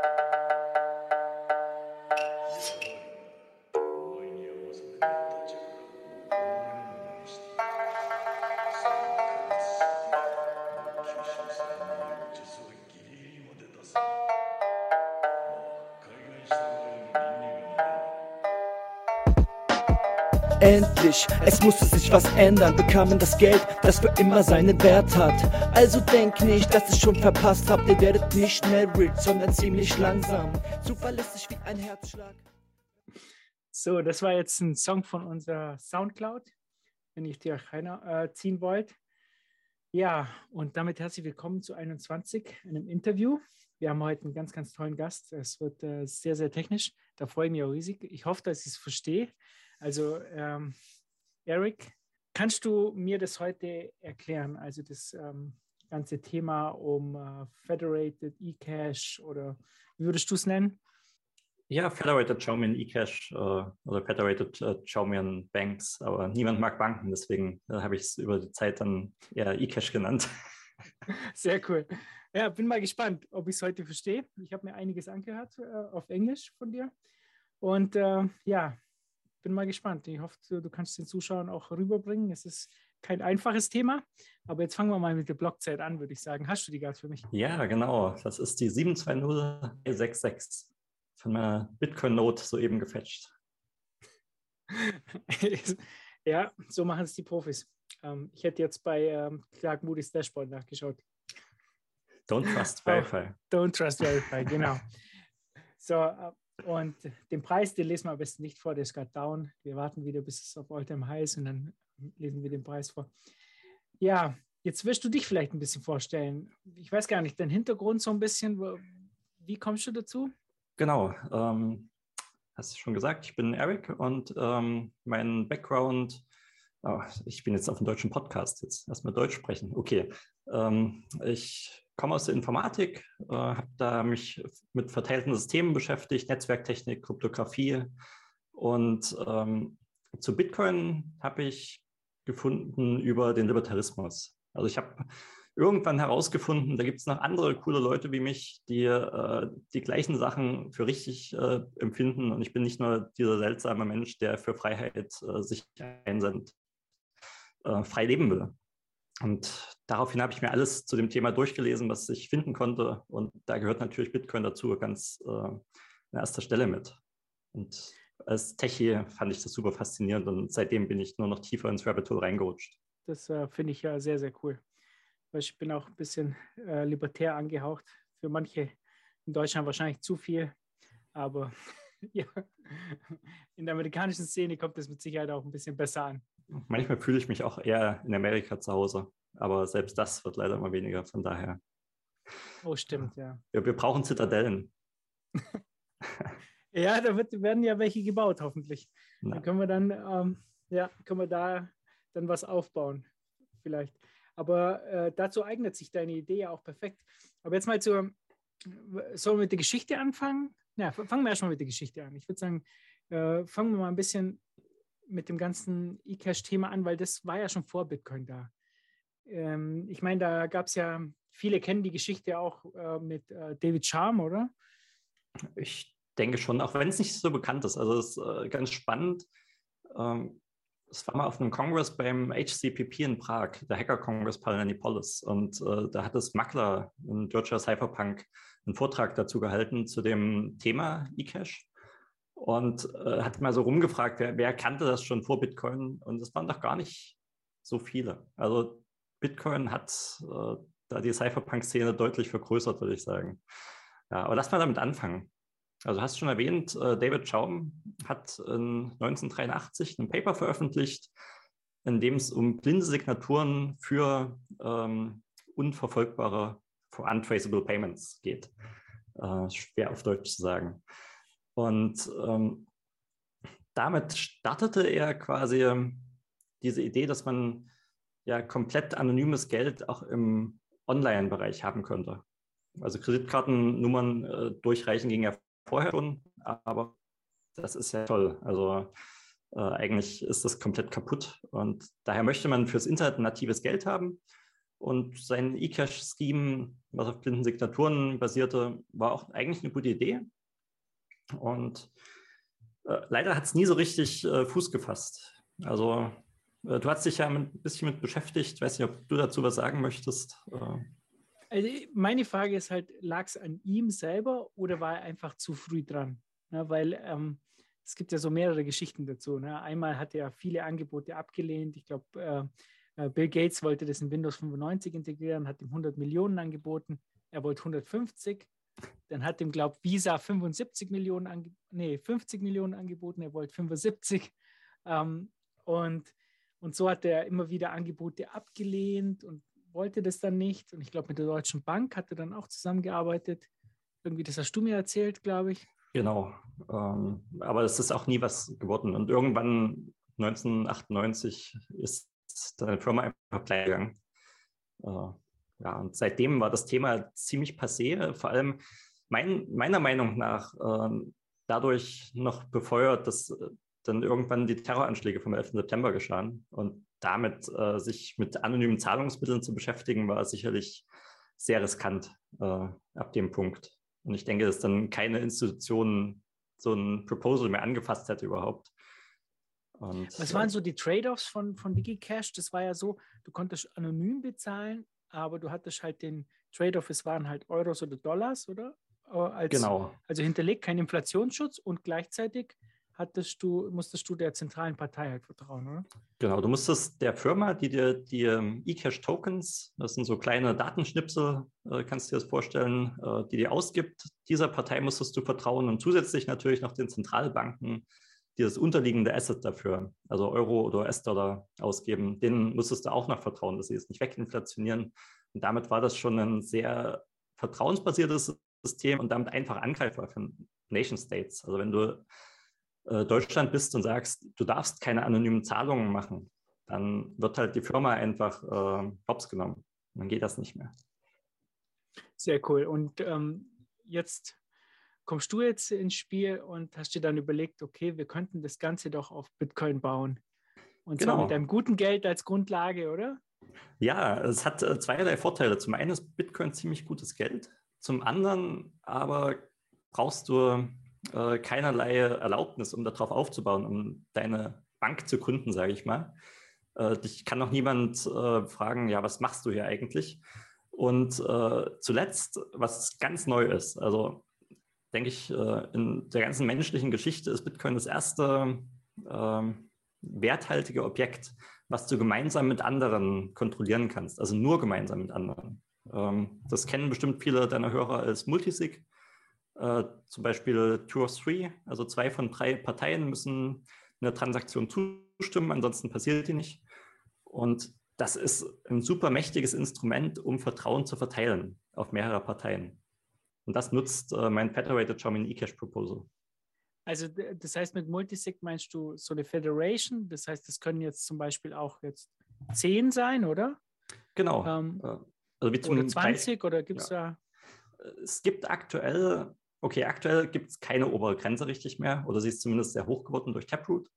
you. Endlich, es musste sich was ändern, bekamen das Geld, das für immer seinen Wert hat. Also denk nicht, dass ihr schon verpasst habt, ihr werdet nicht schnell rich, sondern ziemlich langsam. Zuverlässig wie ein Herzschlag. So, das war jetzt ein Song von unserer Soundcloud, wenn ich euch reinziehen äh, wollt. Ja, und damit herzlich willkommen zu 21, einem Interview. Wir haben heute einen ganz, ganz tollen Gast. Es wird äh, sehr, sehr technisch. Da freue ich mich auch riesig. Ich hoffe, dass ich es verstehe. Also, ähm, Eric, kannst du mir das heute erklären? Also, das ähm, ganze Thema um äh, Federated eCash oder wie würdest du es nennen? Ja, Federated Chaumian eCash äh, oder Federated äh, Chaumian Banks, aber niemand mag Banken, deswegen äh, habe ich es über die Zeit dann eher eCash genannt. Sehr cool. Ja, bin mal gespannt, ob ich es heute verstehe. Ich habe mir einiges angehört äh, auf Englisch von dir. Und äh, ja, bin mal gespannt. Ich hoffe, du kannst den Zuschauern auch rüberbringen. Es ist kein einfaches Thema, aber jetzt fangen wir mal mit der Blockzeit an, würde ich sagen. Hast du die gerade für mich? Ja, genau. Das ist die 720066 von meiner Bitcoin-Note soeben gefetcht. ja, so machen es die Profis. Ähm, ich hätte jetzt bei ähm, Clark Moody's Dashboard nachgeschaut. Don't trust verify. Oh, don't trust verify, genau. So, äh, und den Preis, den lesen wir am besten nicht vor, der ist gerade down. Wir warten wieder, bis es auf Alltime High ist und dann lesen wir den Preis vor. Ja, jetzt wirst du dich vielleicht ein bisschen vorstellen. Ich weiß gar nicht, dein Hintergrund so ein bisschen. Wie kommst du dazu? Genau, ähm, hast du schon gesagt, ich bin Eric und ähm, mein Background, oh, ich bin jetzt auf dem deutschen Podcast, jetzt erstmal Deutsch sprechen. Okay, ähm, ich komme aus der Informatik, äh, habe da mich mit verteilten Systemen beschäftigt, Netzwerktechnik, Kryptographie. Und ähm, zu Bitcoin habe ich gefunden über den Libertarismus. Also ich habe irgendwann herausgefunden, da gibt es noch andere coole Leute wie mich, die äh, die gleichen Sachen für richtig äh, empfinden. Und ich bin nicht nur dieser seltsame Mensch, der für Freiheit äh, sich einsendet, äh, frei leben will. Und daraufhin habe ich mir alles zu dem Thema durchgelesen, was ich finden konnte. Und da gehört natürlich Bitcoin dazu ganz äh, an erster Stelle mit. Und als Techie fand ich das super faszinierend und seitdem bin ich nur noch tiefer ins Rabbit Hole reingerutscht. Das äh, finde ich ja sehr, sehr cool. Weil ich bin auch ein bisschen äh, libertär angehaucht. Für manche in Deutschland wahrscheinlich zu viel. Aber ja, in der amerikanischen Szene kommt es mit Sicherheit auch ein bisschen besser an. Manchmal fühle ich mich auch eher in Amerika zu Hause, aber selbst das wird leider immer weniger, von daher. Oh, stimmt, ja. Wir, wir brauchen Zitadellen. ja, da wird, werden ja welche gebaut, hoffentlich. Na. Dann können wir dann, ähm, ja, können wir da dann was aufbauen, vielleicht. Aber äh, dazu eignet sich deine Idee ja auch perfekt. Aber jetzt mal zur, sollen wir mit der Geschichte anfangen? Ja, fangen wir erstmal mit der Geschichte an. Ich würde sagen, äh, fangen wir mal ein bisschen mit dem ganzen eCash-Thema an, weil das war ja schon vor Bitcoin da. Ähm, ich meine, da gab es ja, viele kennen die Geschichte auch äh, mit äh, David Charm, oder? Ich denke schon, auch wenn es nicht so bekannt ist. Also es ist äh, ganz spannend. Ähm, es war mal auf einem Kongress beim HCPP in Prag, der Hacker Congress Palanipolis. Und äh, da hat das Makler in Georgia Cypherpunk einen Vortrag dazu gehalten zu dem Thema eCash und äh, hat mal so rumgefragt, wer, wer, kannte das schon vor Bitcoin? Und es waren doch gar nicht so viele. Also Bitcoin hat äh, da die Cypherpunk-Szene deutlich vergrößert, würde ich sagen. Ja, aber lass mal damit anfangen. Also hast schon erwähnt, äh, David Schaum hat in 1983 ein Paper veröffentlicht, in dem es um blinde Signaturen für ähm, unverfolgbare, for untraceable payments geht. Äh, schwer auf Deutsch zu sagen. Und ähm, damit startete er quasi ähm, diese Idee, dass man ja komplett anonymes Geld auch im Online-Bereich haben könnte. Also Kreditkartennummern äh, durchreichen ging ja vorher schon, aber das ist ja toll. Also äh, eigentlich ist das komplett kaputt und daher möchte man fürs Internet natives Geld haben Und sein eCash-Scheme, was auf blinden Signaturen basierte, war auch eigentlich eine gute Idee. Und äh, leider hat es nie so richtig äh, Fuß gefasst. Also du hast dich ja ein bisschen mit beschäftigt. Ich weiß nicht, ob du dazu was sagen möchtest. Äh. Also meine Frage ist halt, lag es an ihm selber oder war er einfach zu früh dran? Ja, weil ähm, es gibt ja so mehrere Geschichten dazu. Ne? Einmal hat er viele Angebote abgelehnt. Ich glaube, äh, äh, Bill Gates wollte das in Windows 95 integrieren, hat ihm 100 Millionen angeboten. Er wollte 150. Dann hat ihm, glaube ich, Visa 75 Millionen, nee, 50 Millionen angeboten. Er wollte 75. Ähm, und, und so hat er immer wieder Angebote abgelehnt und wollte das dann nicht. Und ich glaube, mit der Deutschen Bank hat er dann auch zusammengearbeitet. Irgendwie, das hast du mir erzählt, glaube ich. Genau. Ähm, aber es ist auch nie was geworden. Und irgendwann 1998 ist deine Firma einfach pleite gegangen. Äh, ja, und seitdem war das Thema ziemlich passé. Vor allem mein, meiner Meinung nach äh, dadurch noch befeuert, dass dann irgendwann die Terroranschläge vom 11. September geschahen. Und damit äh, sich mit anonymen Zahlungsmitteln zu beschäftigen, war sicherlich sehr riskant äh, ab dem Punkt. Und ich denke, dass dann keine Institution so ein Proposal mehr angefasst hätte überhaupt. Und, Was waren so die Trade-offs von, von DigiCash? Das war ja so, du konntest anonym bezahlen, aber du hattest halt den Trade-off, es waren halt Euros oder Dollars, oder? Äh, als, genau. Also hinterlegt kein Inflationsschutz und gleichzeitig hattest du, musstest du der zentralen Partei halt vertrauen, oder? Genau, du musstest der Firma, die dir die ähm, eCash-Tokens, das sind so kleine Datenschnipsel, äh, kannst du dir das vorstellen, äh, die dir ausgibt, dieser Partei musstest du vertrauen und zusätzlich natürlich noch den Zentralbanken, die das unterliegende Asset dafür, also Euro oder US-Dollar ausgeben, denen musstest du auch noch vertrauen, dass sie es nicht weginflationieren. Und damit war das schon ein sehr vertrauensbasiertes System und damit einfach angreifbar für Nation States. Also wenn du äh, Deutschland bist und sagst, du darfst keine anonymen Zahlungen machen, dann wird halt die Firma einfach äh, hops genommen. Dann geht das nicht mehr. Sehr cool. Und ähm, jetzt kommst du jetzt ins Spiel und hast dir dann überlegt, okay, wir könnten das Ganze doch auf Bitcoin bauen. Und genau. zwar mit einem guten Geld als Grundlage, oder? Ja, es hat äh, zweierlei Vorteile. Zum einen ist Bitcoin ziemlich gutes Geld. Zum anderen aber brauchst du äh, keinerlei Erlaubnis, um darauf aufzubauen, um deine Bank zu gründen, sage ich mal. Äh, dich kann noch niemand äh, fragen, ja, was machst du hier eigentlich? Und äh, zuletzt, was ganz neu ist, also denke ich, äh, in der ganzen menschlichen Geschichte ist Bitcoin das erste ähm, werthaltige Objekt, was du gemeinsam mit anderen kontrollieren kannst, also nur gemeinsam mit anderen. Ähm, das kennen bestimmt viele deiner Hörer als Multisig. Äh, zum Beispiel Two of Three, also zwei von drei Parteien müssen einer Transaktion zustimmen, ansonsten passiert die nicht. Und das ist ein super mächtiges Instrument, um Vertrauen zu verteilen auf mehrere Parteien. Und das nutzt äh, mein Federated German eCash Proposal. Also das heißt, mit Multisig meinst du so eine Federation? Das heißt, das können jetzt zum Beispiel auch jetzt zehn sein, oder? Genau. Ähm, äh, also wie zum oder 20 oder gibt es ja. da? Es gibt aktuell okay, aktuell gibt es keine obere Grenze richtig mehr oder sie ist zumindest sehr hoch geworden durch Taproot.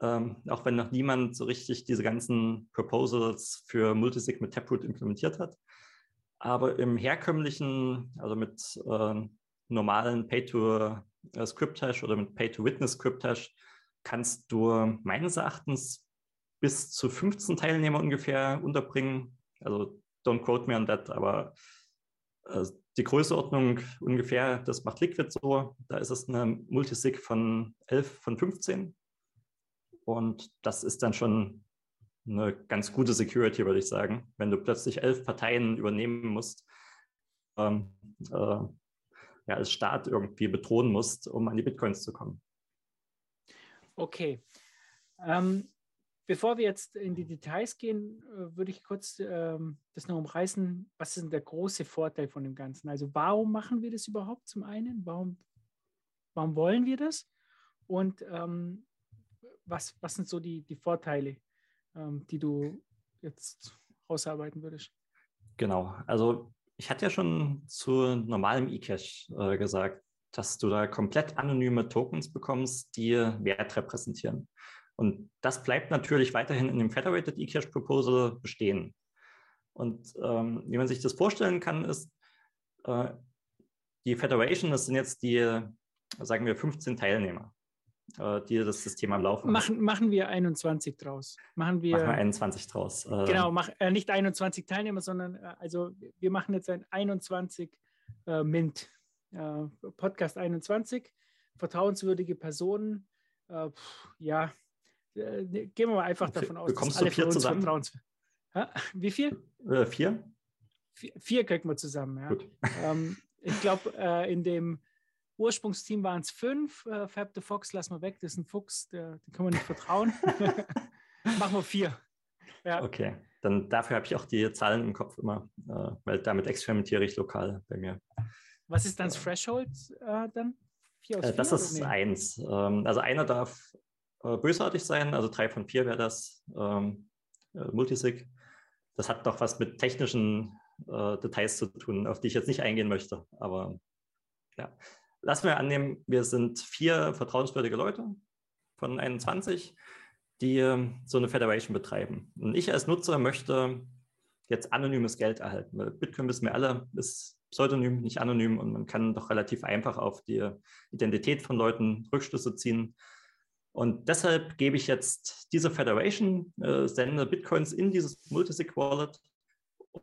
Ähm, auch wenn noch niemand so richtig diese ganzen Proposals für Multisig mit Taproot implementiert hat. Aber im herkömmlichen, also mit äh, normalen Pay-to-Script-Hash oder mit Pay-to-Witness-Script-Hash, kannst du meines Erachtens bis zu 15 Teilnehmer ungefähr unterbringen. Also don't quote me on that, aber äh, die Größeordnung ungefähr, das macht Liquid so. Da ist es eine Multisig von 11 von 15. Und das ist dann schon eine ganz gute Security, würde ich sagen, wenn du plötzlich elf Parteien übernehmen musst, ähm, äh, ja, als Staat irgendwie bedrohen musst, um an die Bitcoins zu kommen. Okay. Ähm, Bevor wir jetzt in die Details gehen, äh, würde ich kurz ähm, das noch umreißen. Was ist denn der große Vorteil von dem Ganzen? Also warum machen wir das überhaupt zum einen? Warum, warum wollen wir das? Und ähm, was, was sind so die, die Vorteile, ähm, die du jetzt ausarbeiten würdest? Genau, also ich hatte ja schon zu normalem eCash äh, gesagt, dass du da komplett anonyme Tokens bekommst, die Wert repräsentieren. Und das bleibt natürlich weiterhin in dem Federated eCash Proposal bestehen. Und ähm, wie man sich das vorstellen kann, ist, äh, die Federation, das sind jetzt die, sagen wir, 15 Teilnehmer, äh, die das System am Laufen machen. Haben. Machen wir 21 draus. Machen wir, machen wir 21 draus. Äh, genau, mach, äh, nicht 21 Teilnehmer, sondern äh, also wir machen jetzt ein 21 äh, Mint. Podcast 21, vertrauenswürdige Personen. Pff, ja, gehen wir mal einfach davon aus, dass alle vier zusammen? vertrauenswürdig Wie viel? vier. vier. Vier kriegen wir zusammen, ja. Ähm, ich glaube, äh, in dem Ursprungsteam waren es fünf. Äh, Fab the Fox lassen wir weg, das ist ein Fuchs, der, dem können wir nicht vertrauen. Machen wir vier. Ja. Okay, dann dafür habe ich auch die Zahlen im Kopf immer, äh, weil damit experimentiere ich lokal bei mir. Was ist dann das Threshold äh, dann? Vier aus äh, vier, das ist nee? eins. Ähm, also einer darf äh, bösartig sein, also drei von vier wäre das. Ähm, äh, Multisig. Das hat doch was mit technischen äh, Details zu tun, auf die ich jetzt nicht eingehen möchte. Aber ja, lassen wir annehmen, wir sind vier vertrauenswürdige Leute von 21, die äh, so eine Federation betreiben. Und ich als Nutzer möchte jetzt anonymes Geld erhalten, weil Bitcoin wissen wir alle, ist pseudonym, nicht anonym und man kann doch relativ einfach auf die Identität von Leuten Rückschlüsse ziehen. Und deshalb gebe ich jetzt diese Federation, äh, sende Bitcoins in dieses Multisig Wallet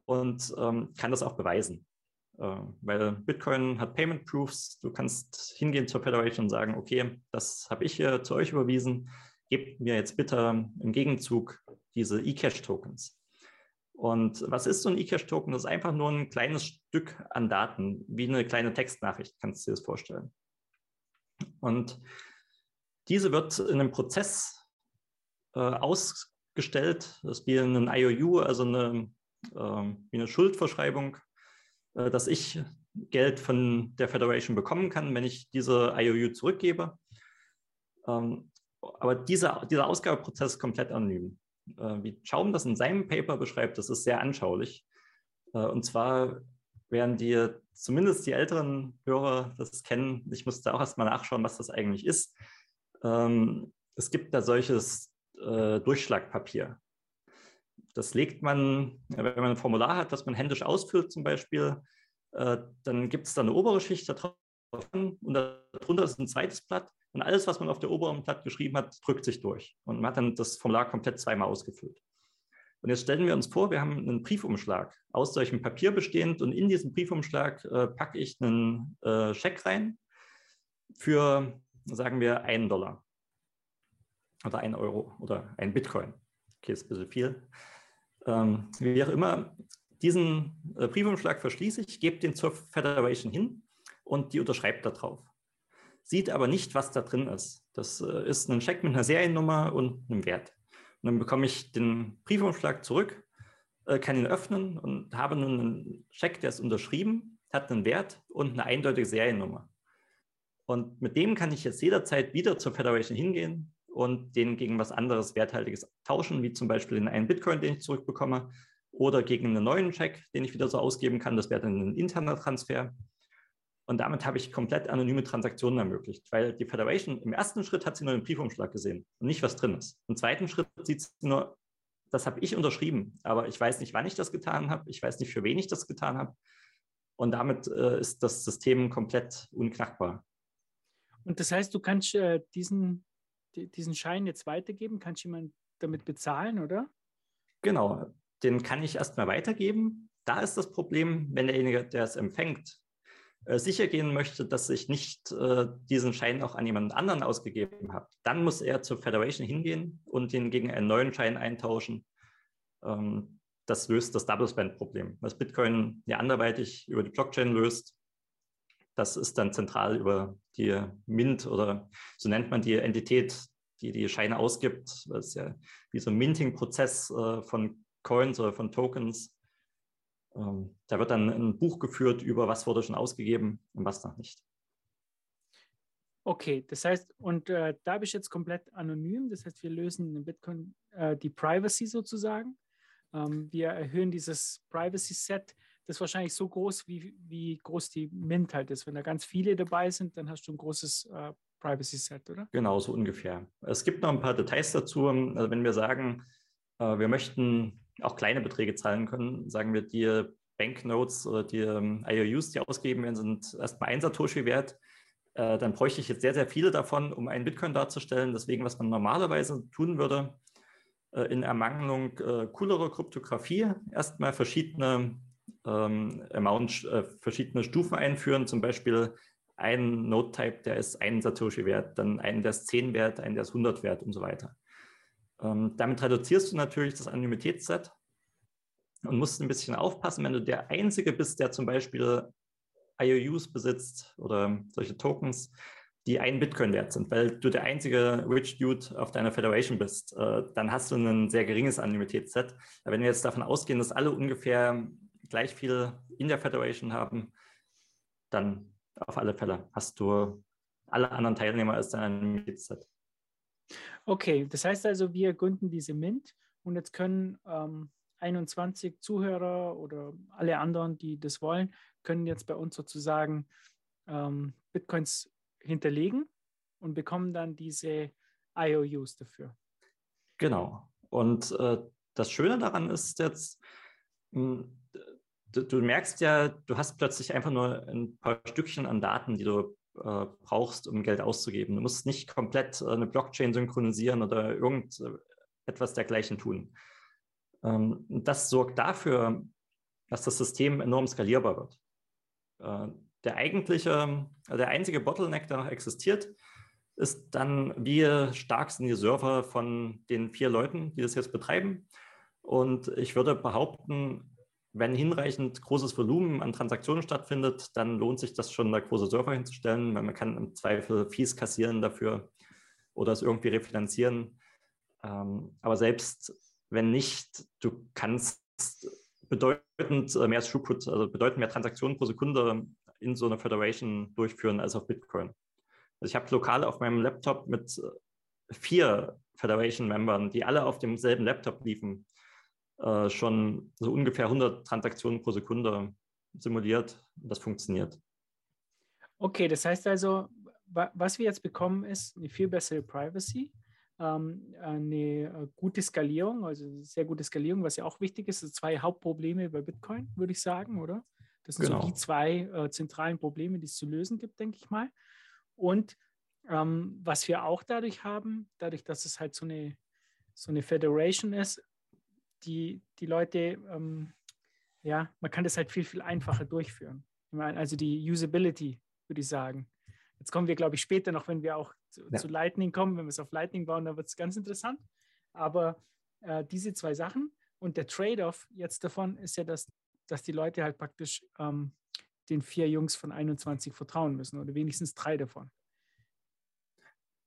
und ähm, kann das auch beweisen. Äh, weil Bitcoin hat Payment Proofs. Du kannst hingehen zur Federation und sagen, okay, das habe ich hier zu euch überwiesen. Gebt mir jetzt bitte im Gegenzug diese eCash-Tokens. Und was ist so ein eCash-Token? Das ist einfach nur ein kleines Stück an Daten, wie eine kleine Textnachricht, kannst du dir das vorstellen. Und diese wird in einem Prozess äh, ausgestellt, das wie ein IOU, also eine ähm, wie eine Schuldverschreibung, äh, dass ich Geld von der Federation bekommen kann, wenn ich diese IOU zurückgebe. Ähm, aber dieser, dieser Ausgabeprozess ist komplett anonym. Äh, wie Schaum das in seinem Paper beschreibt, das ist sehr anschaulich. Äh, und zwar werden die, zumindest die älteren Hörer das kennen, ich musste auch erstmal nachschauen, was das eigentlich ist. Ähm, es gibt da solches Durchschlagpapier. Das legt man, wenn man ein Formular hat, das man händisch ausfüllt zum Beispiel, äh, dann gibt es da eine obere Schicht da drauf und darunter ist ein zweites Blatt und alles, was man auf der oberen Blatt geschrieben hat, drückt sich durch und man hat dann das Formular komplett zweimal ausgefüllt. Und jetzt stellen wir uns vor, wir haben einen Briefumschlag aus solchem Papier bestehend und in diesen Briefumschlag äh, packe ich einen äh, Scheck rein für, sagen wir, einen Dollar oder einen Euro oder ein Bitcoin. Okay, ist ein bisschen viel. Ähm, wie auch immer, diesen äh, Briefumschlag verschließe ich, gebe den zur Federation hin und die unterschreibt da drauf. Sieht aber nicht, was da drin ist. Das äh, ist ein Scheck mit einer Seriennummer und einem Wert. Und dann bekomme ich den Briefumschlag zurück, äh, kann ihn öffnen und habe nun einen Scheck, der ist unterschrieben, hat einen Wert und eine eindeutige Seriennummer. Und mit dem kann ich jetzt jederzeit wieder zur Federation hingehen, und den gegen was anderes Werthaltiges tauschen, wie zum Beispiel in einen Bitcoin, den ich zurückbekomme, oder gegen einen neuen Check, den ich wieder so ausgeben kann. Das wäre dann ein interner Transfer. Und damit habe ich komplett anonyme Transaktionen ermöglicht, weil die Federation im ersten Schritt hat sie nur den Briefumschlag gesehen und nicht, was drin ist. Im zweiten Schritt sieht sie nur, das habe ich unterschrieben, aber ich weiß nicht, wann ich das getan habe, ich weiß nicht, für wen ich das getan habe. Und damit äh, ist das System komplett unknackbar. Und das heißt, du kannst äh, diesen diesen Schein jetzt weitergeben? Kannst jemand damit bezahlen, oder? Genau, den kann ich erstmal weitergeben. Da ist das Problem, wenn derjenige, der es empfängt, äh, sicher gehen möchte, dass ich nicht äh, diesen Schein auch an jemand anderen ausgegeben habe, dann muss er zur Federation hingehen und den gegen einen neuen Schein eintauschen. Ähm, das löst das Double Spend-Problem, was Bitcoin ja anderweitig über die Blockchain löst. Das ist dann zentral über die Mint oder so nennt man die Entität, die die Scheine ausgibt. Das ist ja wie so ein Minting-Prozess äh, von Coins oder von Tokens. Ähm, da wird dann ein Buch geführt über, was wurde schon ausgegeben und was noch nicht. Okay, das heißt, und äh, da bist ich jetzt komplett anonym. Das heißt, wir lösen in Bitcoin äh, die Privacy sozusagen. Ähm, wir erhöhen dieses Privacy-Set das ist wahrscheinlich so groß, wie, wie groß die Mint halt ist. Wenn da ganz viele dabei sind, dann hast du ein großes äh, Privacy-Set, oder? Genau, so ungefähr. Es gibt noch ein paar Details dazu. Also wenn wir sagen, äh, wir möchten auch kleine Beträge zahlen können. Sagen wir, die Banknotes oder die ähm, IOUs, die ausgegeben werden, sind erstmal ein Satoshi wert. Äh, dann bräuchte ich jetzt sehr, sehr viele davon, um einen Bitcoin darzustellen. Deswegen, was man normalerweise tun würde, äh, in Ermangelung äh, coolerer Kryptographie, erstmal verschiedene ähm, Amount, äh, verschiedene Stufen einführen, zum Beispiel einen Node-Type, der ist einen Satoshi wert, dann einen, der ist 10 wert, einen, der ist 100 wert und so weiter. Ähm, damit reduzierst du natürlich das Anonymitätsset und musst ein bisschen aufpassen, wenn du der Einzige bist, der zum Beispiel IOUs besitzt oder solche Tokens, die ein Bitcoin wert sind, weil du der einzige Rich Dude auf deiner Federation bist, äh, dann hast du ein sehr geringes Anonymitätsset. Wenn wir jetzt davon ausgehen, dass alle ungefähr gleich viel in der Federation haben, dann auf alle Fälle hast du alle anderen Teilnehmer als dein Anonymitätsset. Okay, das heißt also, wir gründen diese Mint und jetzt können ähm, 21 Zuhörer oder alle anderen, die das wollen, können jetzt bei uns sozusagen ähm, Bitcoins hinterlegen und bekommen dann diese IOUs dafür. Genau. Und äh, das Schöne daran ist jetzt, mh, hm, du, du, merkst ja, du hast plötzlich einfach nur ein paar Stückchen an Daten, die du äh, brauchst, um Geld auszugeben. Du musst nicht komplett äh, eine Blockchain synchronisieren oder irgendetwas dergleichen tun. Ähm, das sorgt dafür, dass das System enorm skalierbar wird. Äh, der eigentliche, der einzige Bottleneck, der noch existiert, ist dann, wie stark sind die Server von den vier Leuten, die das jetzt betreiben. Und ich würde behaupten, wenn hinreichend großes Volumen an Transaktionen stattfindet, dann lohnt sich das schon, da große Server hinzustellen, weil man kann im Zweifel Fees kassieren dafür oder es irgendwie refinanzieren. Ähm, aber selbst wenn nicht, du kannst bedeutend mehr Throughput, also bedeutend mehr Transaktionen pro Sekunde in so einer Federation durchführen als auf Bitcoin. Also ich habe lokal auf meinem Laptop mit äh, vier Federation-Membern, die alle auf demselben Laptop liefen, äh, schon so ungefähr 100 Transaktionen pro Sekunde simuliert. Das funktioniert. Okay, das heißt also, was wir jetzt bekommen, ist eine viel bessere Privacy, ähm, eine äh, gute Skalierung, also sehr gute Skalierung, was ja auch wichtig ist. Das sind zwei Hauptprobleme bei Bitcoin, würde ich sagen, oder? Das sind genau. so die zwei äh, zentralen Probleme, die es zu lösen gibt, denke ich mal. Und ähm, was wir auch dadurch haben, dadurch, dass es halt so eine, so eine Federation ist, die, die Leute, ähm, ja, man kann das halt viel, viel einfacher durchführen. Ich meine, also die Usability, würde ich sagen. Jetzt kommen wir, glaube ich, später noch, wenn wir auch zu, ja. zu Lightning kommen, wenn wir es auf Lightning bauen, dann wird es ganz interessant. Aber äh, diese zwei Sachen und der Trade-off jetzt davon ist ja, dass dass die Leute halt praktisch ähm, den vier Jungs von 21 vertrauen müssen oder wenigstens drei davon.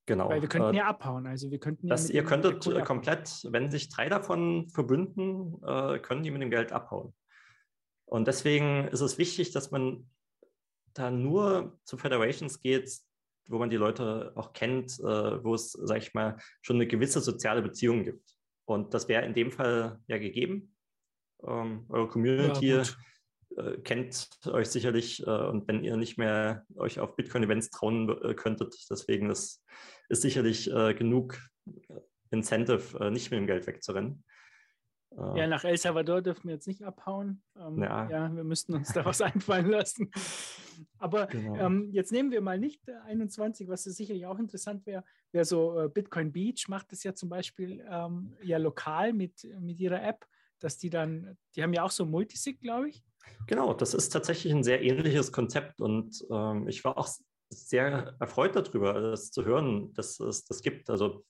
Genau. Weil wir könnten äh, ja abhauen. Also wir könnten das, ja ihr könntet komplett, wenn sich drei davon verbünden, äh, können die mit dem Geld abhauen. Und deswegen ist es wichtig, dass man da nur zu Federations geht, wo man die Leute auch kennt, äh, wo es, sag ich mal, schon eine gewisse soziale Beziehung gibt. Und das wäre in dem Fall ja gegeben. Ähm, eure Community ja, äh, kennt euch sicherlich äh, und wenn ihr nicht mehr euch auf Bitcoin-Events trauen äh, könntet, deswegen das ist sicherlich äh, genug Incentive, äh, nicht mit dem Geld wegzurennen. Äh, ja, nach El Salvador dürfen wir jetzt nicht abhauen. Ähm, ja. ja. wir müssten uns da was einfallen lassen. Aber genau. ähm, jetzt nehmen wir mal nicht 21, was sicherlich auch interessant wäre. Wäre so Bitcoin Beach macht es ja zum Beispiel ähm, ja lokal mit, mit ihrer App dass die dann, die haben ja auch so Multisig, glaube ich. Genau, das ist tatsächlich ein sehr ähnliches Konzept und ähm, ich war auch sehr erfreut darüber, das zu hören, dass es das gibt. Also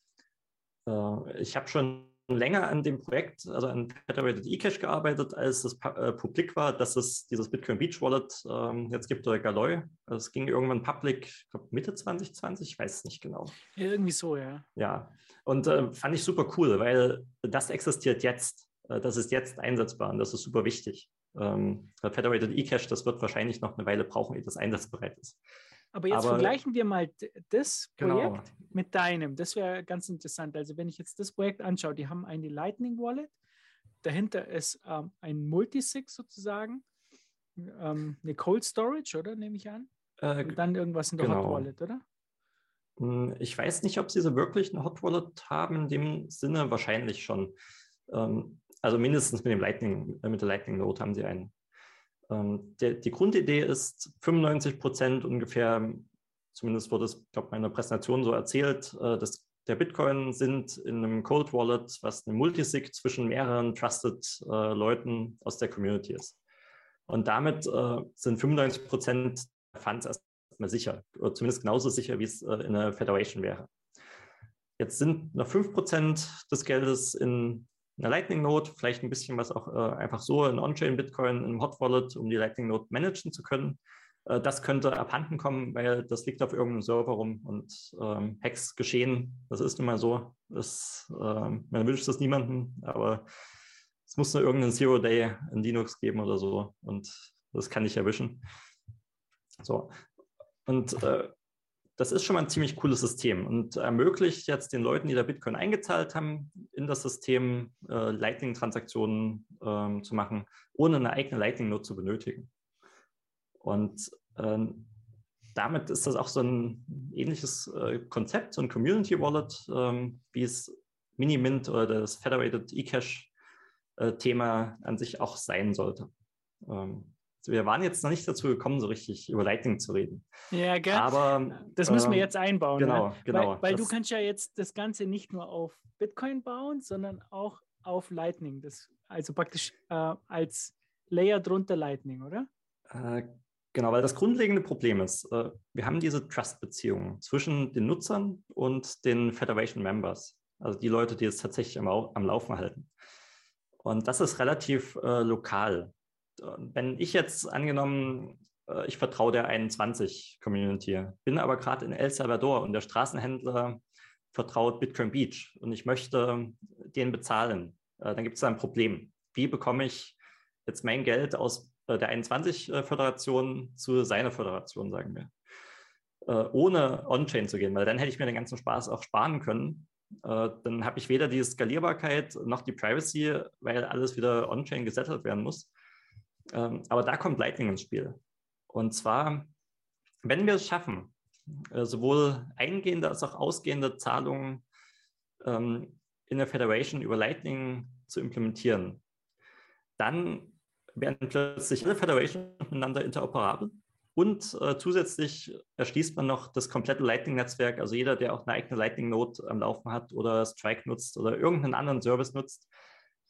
äh, ich habe schon länger an dem Projekt, also an Federated eCash gearbeitet, als es äh, publik war, dass es dieses Bitcoin Beach Wallet äh, jetzt gibt oder Galoy. Also es ging irgendwann public, ich glaube Mitte 2020, ich weiß es nicht genau. Ja, irgendwie so, ja. Ja, und äh, fand ich super cool, weil das existiert jetzt. Äh, das ist jetzt einsetzbar und das ist super wichtig. Ähm, Federated eCash, das wird wahrscheinlich noch eine Weile brauchen, ehe das einsatzbereit ist. Aber jetzt Aber, vergleichen wir mal das genau. Projekt mit deinem. Das wäre ganz interessant. Also wenn ich jetzt das Projekt anschaue, die haben eine Lightning Wallet, dahinter ist ähm, ein Multisig sozusagen, ähm, eine Cold Storage, oder nehme ich an? Äh, Und dann irgendwas in der genau. Hot Wallet, oder? Hm, ich weiß nicht, ob sie so wirklich eine Hot Wallet haben, in dem Sinne wahrscheinlich schon. Ähm, also mindestens mit dem Lightning, äh, mit der Lightning Node haben sie einen. Ähm, der, die Grundidee ist 95 Prozent ungefähr, zumindest wurde es, glaube ich, in meiner Präsentation so erzählt, äh, dass der Bitcoin sind in einem Cold Wallet, was eine Multisig zwischen mehreren Trusted äh, Leuten aus der Community ist. Und damit äh, sind 95 Prozent der Funds erstmal sicher, oder zumindest genauso sicher, wie es äh, in einer Federation wäre. Jetzt sind noch 5 Prozent des Geldes in einer Lightning Node, vielleicht ein bisschen was auch äh, einfach so in On-Chain Bitcoin, im Hot Wallet, um die Lightning Node managen zu können. Äh, das könnte abhanden kommen, weil das liegt auf irgendeinem Server rum und ähm, Hacks geschehen. Das ist nun mal so. Das, ähm, man wünscht das niemandem, aber es muss nur irgendeinen Zero-Day in Linux geben oder so und das kann ich erwischen. So. Und äh, das ist schon mal ein ziemlich cooles System und ermöglicht jetzt den Leuten, die da Bitcoin eingezahlt haben, in das System äh, Lightning-Transaktionen ähm, zu machen, ohne eine eigene Lightning-Node zu benötigen. Und ähm, damit ist das auch so ein ähnliches äh, Konzept, so ein Community Wallet, ähm, wie es Minimint oder das Federated eCash-Thema äh, an sich auch sein sollte. Ähm, wir waren jetzt noch nicht dazu gekommen, so richtig über Lightning zu reden. Ja, gell? Aber das müssen wir ähm, jetzt einbauen. Genau, ne? genau. Weil, weil du kannst ja jetzt das Ganze nicht nur auf Bitcoin bauen, sondern auch auf Lightning. Das, also praktisch äh, als Layer drunter Lightning, oder? Äh, Genau, weil das grundlegende Problem ist, äh, wir haben diese Trust-Beziehung zwischen den Nutzern und den Federation Members, also die Leute, die es tatsächlich am, am Laufen halten. Und das ist relativ äh, lokal. Wenn ich jetzt angenommen, äh, ich vertraue der 21-Community, bin aber gerade in El Salvador und der Straßenhändler vertraut Bitcoin Beach und ich möchte den bezahlen, äh, dann gibt es da ein Problem. Wie bekomme ich jetzt mein Geld aus äh, der 21-Föderation zu seiner Föderation, sagen wir. Ohne On-Chain zu gehen, weil dann hätte ich mir den ganzen Spaß auch sparen können. Dann habe ich weder die Skalierbarkeit noch die Privacy, weil alles wieder On-Chain gesettelt werden muss. Ähm, aber da kommt Lightning ins Spiel. Und zwar, wenn wir es schaffen, sowohl eingehende als auch ausgehende Zahlungen ähm, in der Federation über Lightning zu implementieren, dann werden plötzlich alle Federations miteinander interoperabel. Und äh, zusätzlich erschließt man noch das komplette Lightning-Netzwerk. Also jeder, der auch eine eigene Lightning-Node am Laufen hat oder Strike nutzt oder irgendeinen anderen Service nutzt,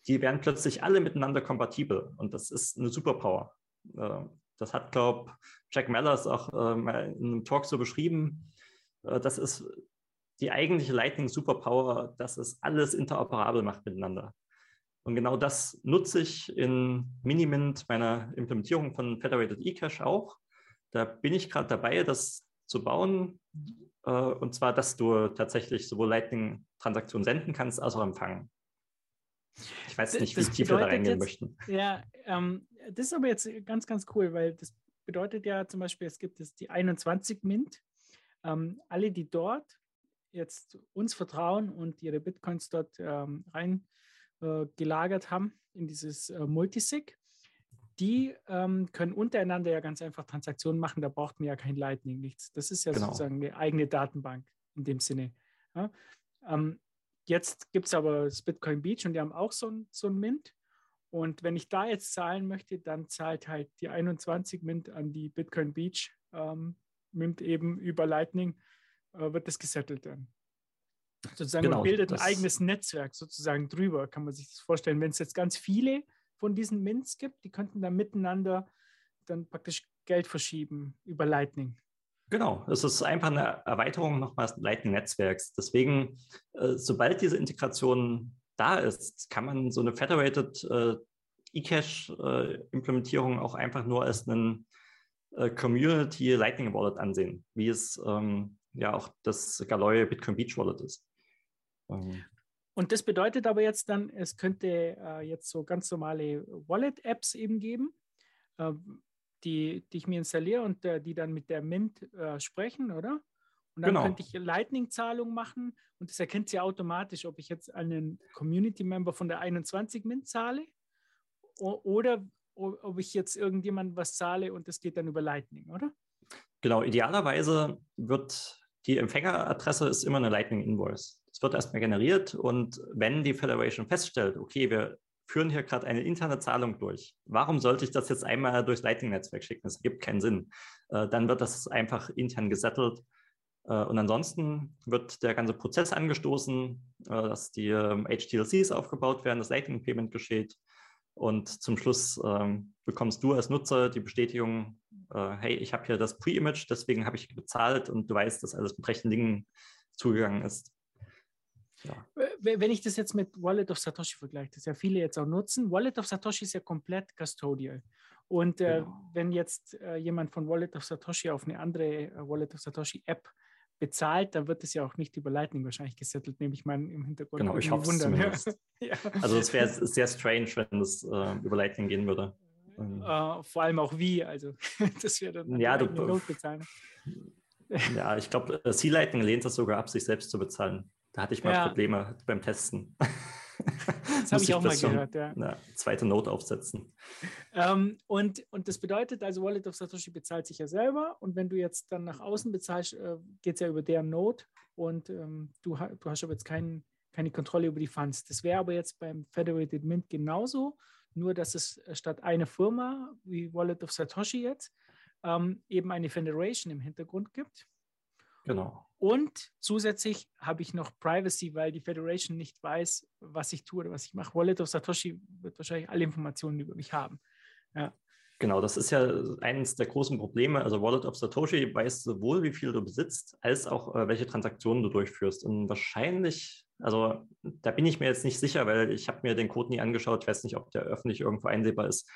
die werden plötzlich alle miteinander kompatibel. Und das ist eine Superpower. Äh, das hat, glaube Jack Mellers auch äh, mal in einem Talk so beschrieben. Äh, das ist die eigentliche Lightning-Superpower, dass es alles interoperabel macht miteinander. Und genau das nutze ich in Minimint, meiner Implementierung von Federated eCache auch. Da bin ich gerade dabei, das zu bauen. Äh, und zwar, dass du tatsächlich sowohl Lightning-Transaktionen senden kannst, als auch empfangen. Ich weiß nicht, wie tief wir da reingehen möchten. Ja, ähm, das ist aber jetzt ganz, ganz cool, weil das bedeutet ja zum Beispiel, es gibt jetzt die 21 Mint. Ähm, alle, die dort jetzt uns vertrauen und ihre Bitcoins dort ähm, rein äh, haben in dieses äh, Multisig. Die ähm, können untereinander ja ganz einfach Transaktionen machen, da braucht man ja kein Lightning, nichts. Das ist ja genau. sozusagen eine eigene Datenbank in dem Sinne. Ja? Ähm, jetzt gibt es aber das Bitcoin Beach und die haben auch so ein, so ein Mint. Und wenn ich da jetzt zahlen möchte, dann zahlt halt die 21 Mint an die Bitcoin Beach ähm, Mint eben über Lightning, äh, wird das gesettelt dann sozusagen genau, bildet ein eigenes Netzwerk sozusagen drüber, kann man sich das vorstellen. Wenn es jetzt ganz viele von diesen Mints gibt, die könnten dann miteinander dann praktisch Geld verschieben über Lightning. Genau, es ist einfach eine Erweiterung nochmals Lightning-Netzwerks. Deswegen, äh, sobald diese Integration da ist, kann man so eine Federated äh, eCash-Implementierung äh, auch einfach nur als einen Community Lightning Wallet ansehen, wie es ähm, ja auch das Galoy Bitcoin Beach Wallet ist. Ähm. Und das bedeutet aber jetzt dann, es könnte jetzt so ganz normale Wallet-Apps eben geben, äh, die, die ich mir installiere und äh, die dann mit der Mint äh, sprechen, oder? Und dann genau. könnte ich Lightning-Zahlung machen und das erkennt sie automatisch, ob ich jetzt einen Community-Member von der 21 Mint zahle oder ob ich jetzt irgendjemand was zahle und das geht dann über Lightning, oder? Genau, idealerweise wird die Empfängeradresse ist immer eine Lightning Invoice. Es wird erstmal generiert und wenn die Federation feststellt, okay, wir führen hier gerade eine interne Zahlung durch. Warum sollte ich das jetzt einmal durchs Lightning-Netzwerk schicken? Das gibt keinen Sinn. Äh, dann wird das einfach intern gesettelt. Äh, und ansonsten wird der ganze Prozess angestoßen, äh, dass die HTLCs ähm, aufgebaut werden, das Lightning-Payment geschieht. Und zum Schluss ähm, bekommst du als Nutzer die Bestätigung, äh, hey, ich habe hier das Pre-Image, deswegen habe ich bezahlt und du weißt, dass alles mit rechten Dingen zugegangen ist. Ja. Wenn ich das jetzt mit Wallet of Satoshi vergleiche, das ja viele jetzt auch nutzen, Wallet of Satoshi ist ja komplett custodial. Und äh, genau. wenn jetzt äh, jemand von Wallet of Satoshi auf eine andere äh, Wallet of Satoshi App bezahlt, dann wird es ja auch nicht über Lightning wahrscheinlich gesettelt, nehme ich mal im Hintergrund. Genau, ich hoffe es ja. Also es wäre sehr strange, wenn es äh, über Lightning gehen würde. Uh, vor allem auch wie, also das wäre dann ja, du, Not bezahlen. Ja, ich glaube, äh, Sea Lightning lehnt das sogar ab, sich selbst zu bezahlen. Da hatte ich mal ja. Probleme beim Testen. Das habe ich auch mal gehört, ja. Eine zweite Note aufsetzen. Ähm, und, und das bedeutet also, Wallet of Satoshi bezahlt sich ja selber und wenn du jetzt dann nach außen bezahlst, äh, geht es ja über deren Note und ähm, du, du hast aber jetzt kein, keine Kontrolle über die Funds. Das wäre aber jetzt beim Federated Mint genauso, nur dass es statt einer Firma wie Wallet of Satoshi jetzt ähm, eben eine Federation im Hintergrund gibt. Genau. Und zusätzlich habe ich noch Privacy, weil die Federation nicht weiß, was ich tue oder was ich mache. Wallet of Satoshi wird wahrscheinlich alle Informationen über mich haben. Ja. Genau, das ist ja eines der großen Probleme. Also Wallet of Satoshi weiß sowohl, wie viel du besitzt, als auch äh, welche Transaktionen du durchführst. Und wahrscheinlich, also da bin ich mir jetzt nicht sicher, weil ich habe mir den Code nie angeschaut. Ich weiß nicht, ob der öffentlich irgendwo einsehbar ist.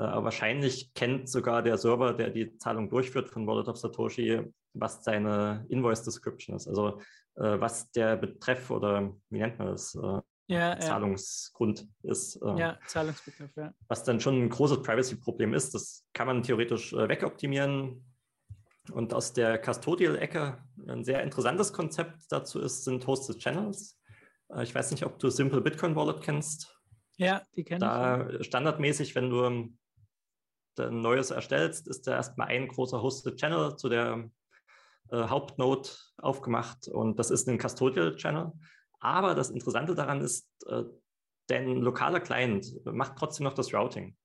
Äh, aber wahrscheinlich kennt sogar der Server, der die Zahlung durchführt von Wallet of Satoshi, was seine Invoice Description ist. Also äh, was der Betreff oder wie nennt man das? Äh, ja, Zahlungsgrund ja. ist. Äh, ja, Zahlungsbetreff, ja. Was dann schon ein großes Privacy-Problem ist. Das kann man theoretisch äh, wegoptimieren. Und aus der Custodial-Ecke ein sehr interessantes Konzept dazu ist, sind Hosted Channels. Äh, ich weiß nicht, ob du Simple Bitcoin Wallet kennst. Ja, die kenne ich. Da standardmäßig, wenn du ein neues erstellst, ist da erstmal ein großer Hosted Channel zu der äh, Hauptnode aufgemacht und das ist ein Custodial Channel. Aber das Interessante daran ist, äh, dein lokaler Client macht trotzdem noch das Routing.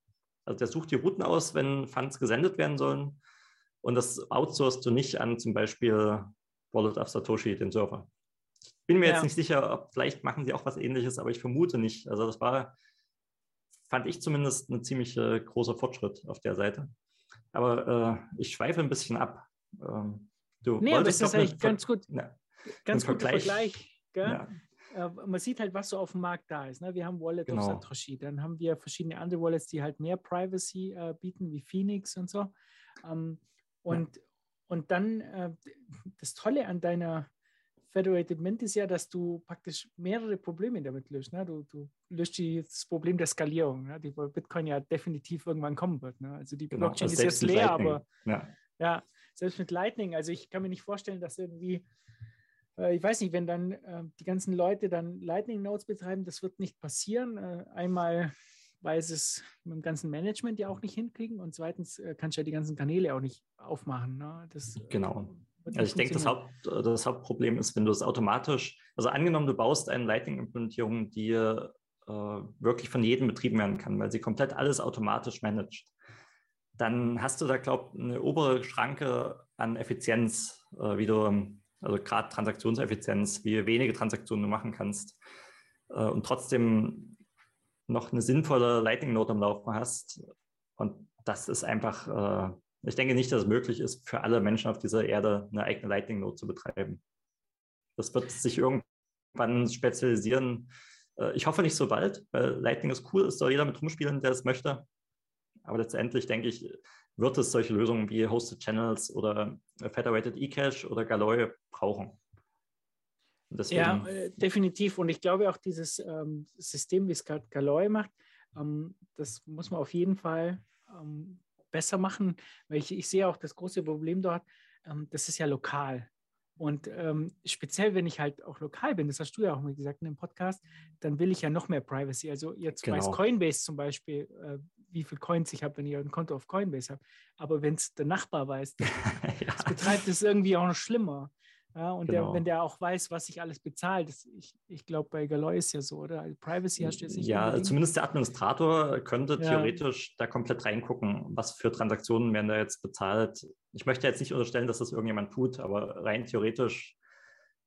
Also der sucht die Routen aus, wenn Funds gesendet werden sollen und das outsourcest du nicht an zum Beispiel Wallet of Satoshi, den Server. Bin mir ja. jetzt nicht sicher, ob vielleicht machen sie auch was ähnliches, aber ich vermute nicht. Also das war fand ich zumindest ein ziemlich äh, großer Fortschritt auf der Seite. Aber äh, ich schweife ein bisschen ab. Ähm, du nee, aber das ist eigentlich ganz gut. Na, ganz guter Vergleich. Ja. Äh, man sieht halt, was so auf dem Markt da ist. Ne? Wir haben Wallet genau. of Satoshi, dann haben wir verschiedene andere Wallets, die halt mehr Privacy äh, bieten, wie Phoenix und so. Ähm, und, ja. und dann äh, das Tolle an deiner Federated Mint ist ja, dass du praktisch mehrere Probleme damit löst. Ne? Du, du löst die, das Problem der Skalierung, ne? die bei Bitcoin ja definitiv irgendwann kommen wird. Ne? Also die genau, Blockchain also ist jetzt leer, Lightning. aber ja. ja. selbst mit Lightning, also ich kann mir nicht vorstellen, dass irgendwie, äh, ich weiß nicht, wenn dann äh, die ganzen Leute dann Lightning Nodes betreiben, das wird nicht passieren. Äh, einmal weil sie es mit dem ganzen Management ja auch nicht hinkriegen und zweitens äh, kannst du ja die ganzen Kanäle auch nicht aufmachen. Ne? Das, genau. Also ich denke, das, Haupt, das, Hauptproblem ist, wenn du es automatisch, also angenommen, du baust eine Lightning-Implementierung, die äh, wirklich von jedem betrieben werden kann, weil sie komplett alles automatisch managt, dann hast du da, glaube ich, eine obere Schranke an Effizienz, äh, wie du, also gerade Transaktionseffizienz, wie wenige Transaktionen du machen kannst äh, und trotzdem noch eine sinnvolle Lightning-Note am Laufen hast. Und das ist einfach äh, ich denke nicht, dass es möglich ist, für alle Menschen auf dieser Erde eine eigene Lightning-Node zu betreiben. Das wird sich irgendwann spezialisieren. Äh, ich hoffe nicht so bald, weil Lightning ist cool, es soll jeder mit rumspielen, der es möchte. Aber letztendlich denke ich, wird es solche Lösungen wie Hosted Channels oder Federated eCache oder Galoy brauchen. ja, äh, definitiv. Und ich glaube auch dieses ähm, System, wie es Galoy macht, ähm, das muss man auf jeden Fall ähm, besser machen, weil ich, ich sehe auch das große Problem dort, ähm, das ist ja lokal. Und ähm, speziell, wenn ich halt auch lokal bin, das hast du ja auch mal gesagt in dem Podcast, dann will ich ja noch mehr Privacy. Also jetzt genau. weiß Coinbase zum Beispiel, äh, wie viel Coins ich habe, wenn ich ein Konto auf Coinbase habe. Aber wenn es der Nachbar weiß, ja. das betreibt es irgendwie auch noch schlimmer. Ja, und Genau. der, wenn der auch weiß, was ich alles bezahlt, das, ich, ich glaube, bei Galoy ist ja so, oder? Also Privacy hast du jetzt nicht. Ja, unbedingt. zumindest der Administrator könnte Ja. theoretisch da komplett reingucken, was für Transaktionen werden da jetzt bezahlt. Ich möchte jetzt nicht unterstellen, dass das irgendjemand tut, aber rein theoretisch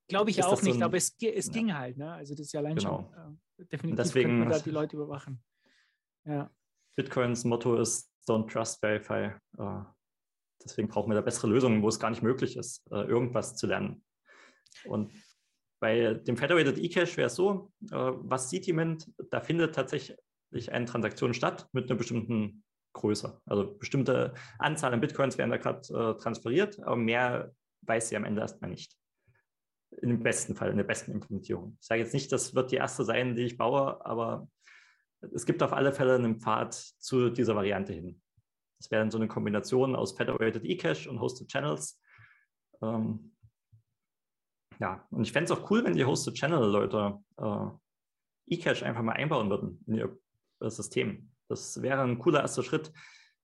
Glaube ich auch so nicht, ein- aber es, es Ja. ging halt, ne? Also das ist ja allein Genau. schon äh, definitiv deswegen- man da die Leute überwachen. Ja. Bitcoins Motto ist Don't Trust Verify. Äh, deswegen brauchen wir da bessere Lösungen, wo es gar nicht möglich ist, äh, irgendwas zu lernen. Und bei dem Federated eCash wäre es so, äh, was sieht jemand, da findet tatsächlich eine Transaktion statt mit einer bestimmten Größe. Also bestimmte Anzahl an Bitcoins werden da gerade äh, transferiert, aber mehr weiß sie am Ende erstmal nicht. Im besten Fall, in der besten Implementierung. Ich sage jetzt nicht, das wird die erste sein, die ich baue, aber es gibt auf alle Fälle einen Pfad zu dieser Variante hin. Das wäre dann so eine Kombination aus Federated eCache und Hosted Channels. Ähm, ja, und ich fände es auch cool, wenn die Hosted Channel-Leute äh, eCache einfach mal einbauen würden in ihr äh, System. Das wäre ein cooler erster Schritt,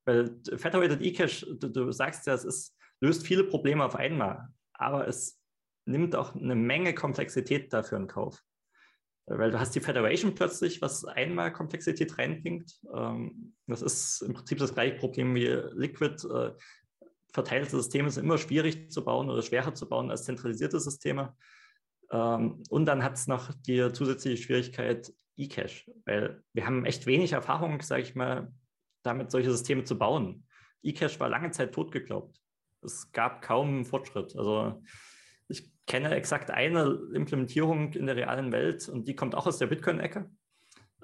weil Federated eCache, du, du sagst ja, es ist, löst viele Probleme auf einmal, aber es nimmt auch eine Menge Komplexität dafür in Kauf. Weil du hast die Federation plötzlich, was einmal Komplexität reinbringt. Ähm, das ist im Prinzip das gleiche Problem wie Liquid. Äh, verteilte Systeme sind immer schwierig zu bauen oder schwerer zu bauen als zentralisierte Systeme. Ähm, und dann hat es noch die zusätzliche Schwierigkeit eCache, weil wir haben echt wenig Erfahrung, sage ich mal, damit solche Systeme zu bauen. eCache war lange Zeit totgeglaubt. Es gab kaum Fortschritt. Also kenne exakt eine Implementierung in der realen Welt und die kommt auch aus der Bitcoin-Ecke.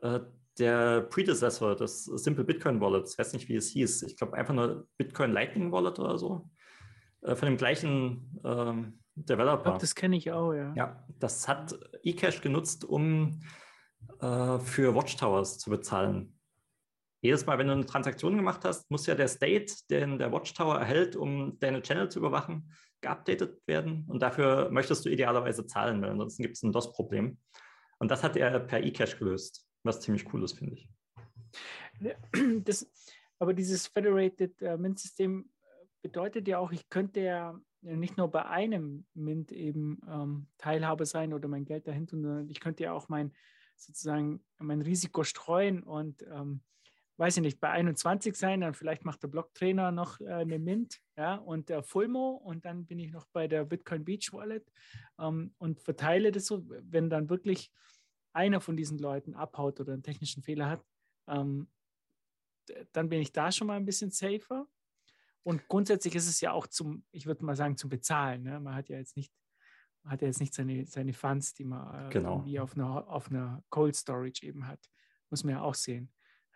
Äh, der Predecessor des Simple Bitcoin Wallets, ich weiß nicht, wie es hieß, ich glaube einfach nur Bitcoin Lightning Wallet oder so, äh, von dem gleichen ähm, Developer. glaube, das kenne ich auch, ja. Ja, das hat eCash genutzt, um äh, für Watchtowers zu bezahlen. Jedes Mal, wenn du eine Transaktion gemacht hast, muss ja der State, den der Watchtower erhält, um deine Channel zu überwachen, geupdatet werden. Und dafür möchtest du idealerweise zahlen, weil ansonsten gibt es ein DOS-Problem. Und das hat er per eCash gelöst, was ziemlich cool ist, finde ich. Das, aber dieses Federated äh, Mint-System bedeutet ja auch, ich könnte ja nicht nur bei einem Mint eben ähm, Teilhabe sein oder mein Geld dahin tun, sondern ich könnte ja auch mein sozusagen mein Risiko streuen und ähm, weiß ich nicht, bei 21 sein, dann vielleicht macht der Blocktrainer noch äh, eine Mint ja, und der Fulmo und dann bin ich noch bei der Bitcoin Beach Wallet ähm, und verteile das so, wenn dann wirklich einer von diesen Leuten abhaut oder einen technischen Fehler hat, ähm, dann bin ich da schon mal ein bisschen safer. Und grundsätzlich ist es ja auch zum, ich würde mal sagen, zum Bezahlen. Ne? Man hat ja jetzt nicht, man hat ja jetzt nicht seine, seine Funds, die man äh, Genau. irgendwie auf einer, auf einer Cold Storage eben hat. Muss man ja auch sehen.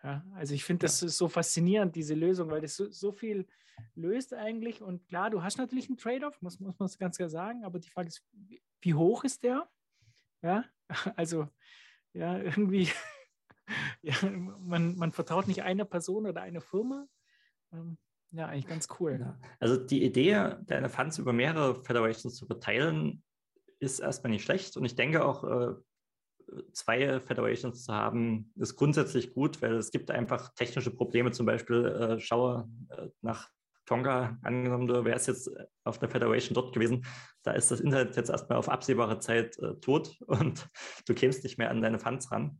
Ja? Also ich finde das so faszinierend, diese Lösung, weil das so, so viel löst eigentlich. Und klar, du hast natürlich einen Trade-off, muss, muss man ganz klar sagen, aber die Frage ist, wie- wie hoch ist der? Ja, also ja, irgendwie, ja, man, man vertraut nicht einer Person oder einer Firma. Ähm, ja, eigentlich ganz cool. Ja. Also die Idee, deine Funds über mehrere Federations zu verteilen, ist erstmal nicht schlecht. Und ich denke auch, äh, zwei Federations zu haben, ist grundsätzlich gut, weil es gibt einfach technische Probleme. Zum Beispiel äh, schaue äh, nach Tonga, angenommen, du wärst jetzt auf der Federation dort gewesen, da ist das Internet jetzt erstmal auf absehbare Zeit äh, tot und du kämst nicht mehr an deine Funds ran.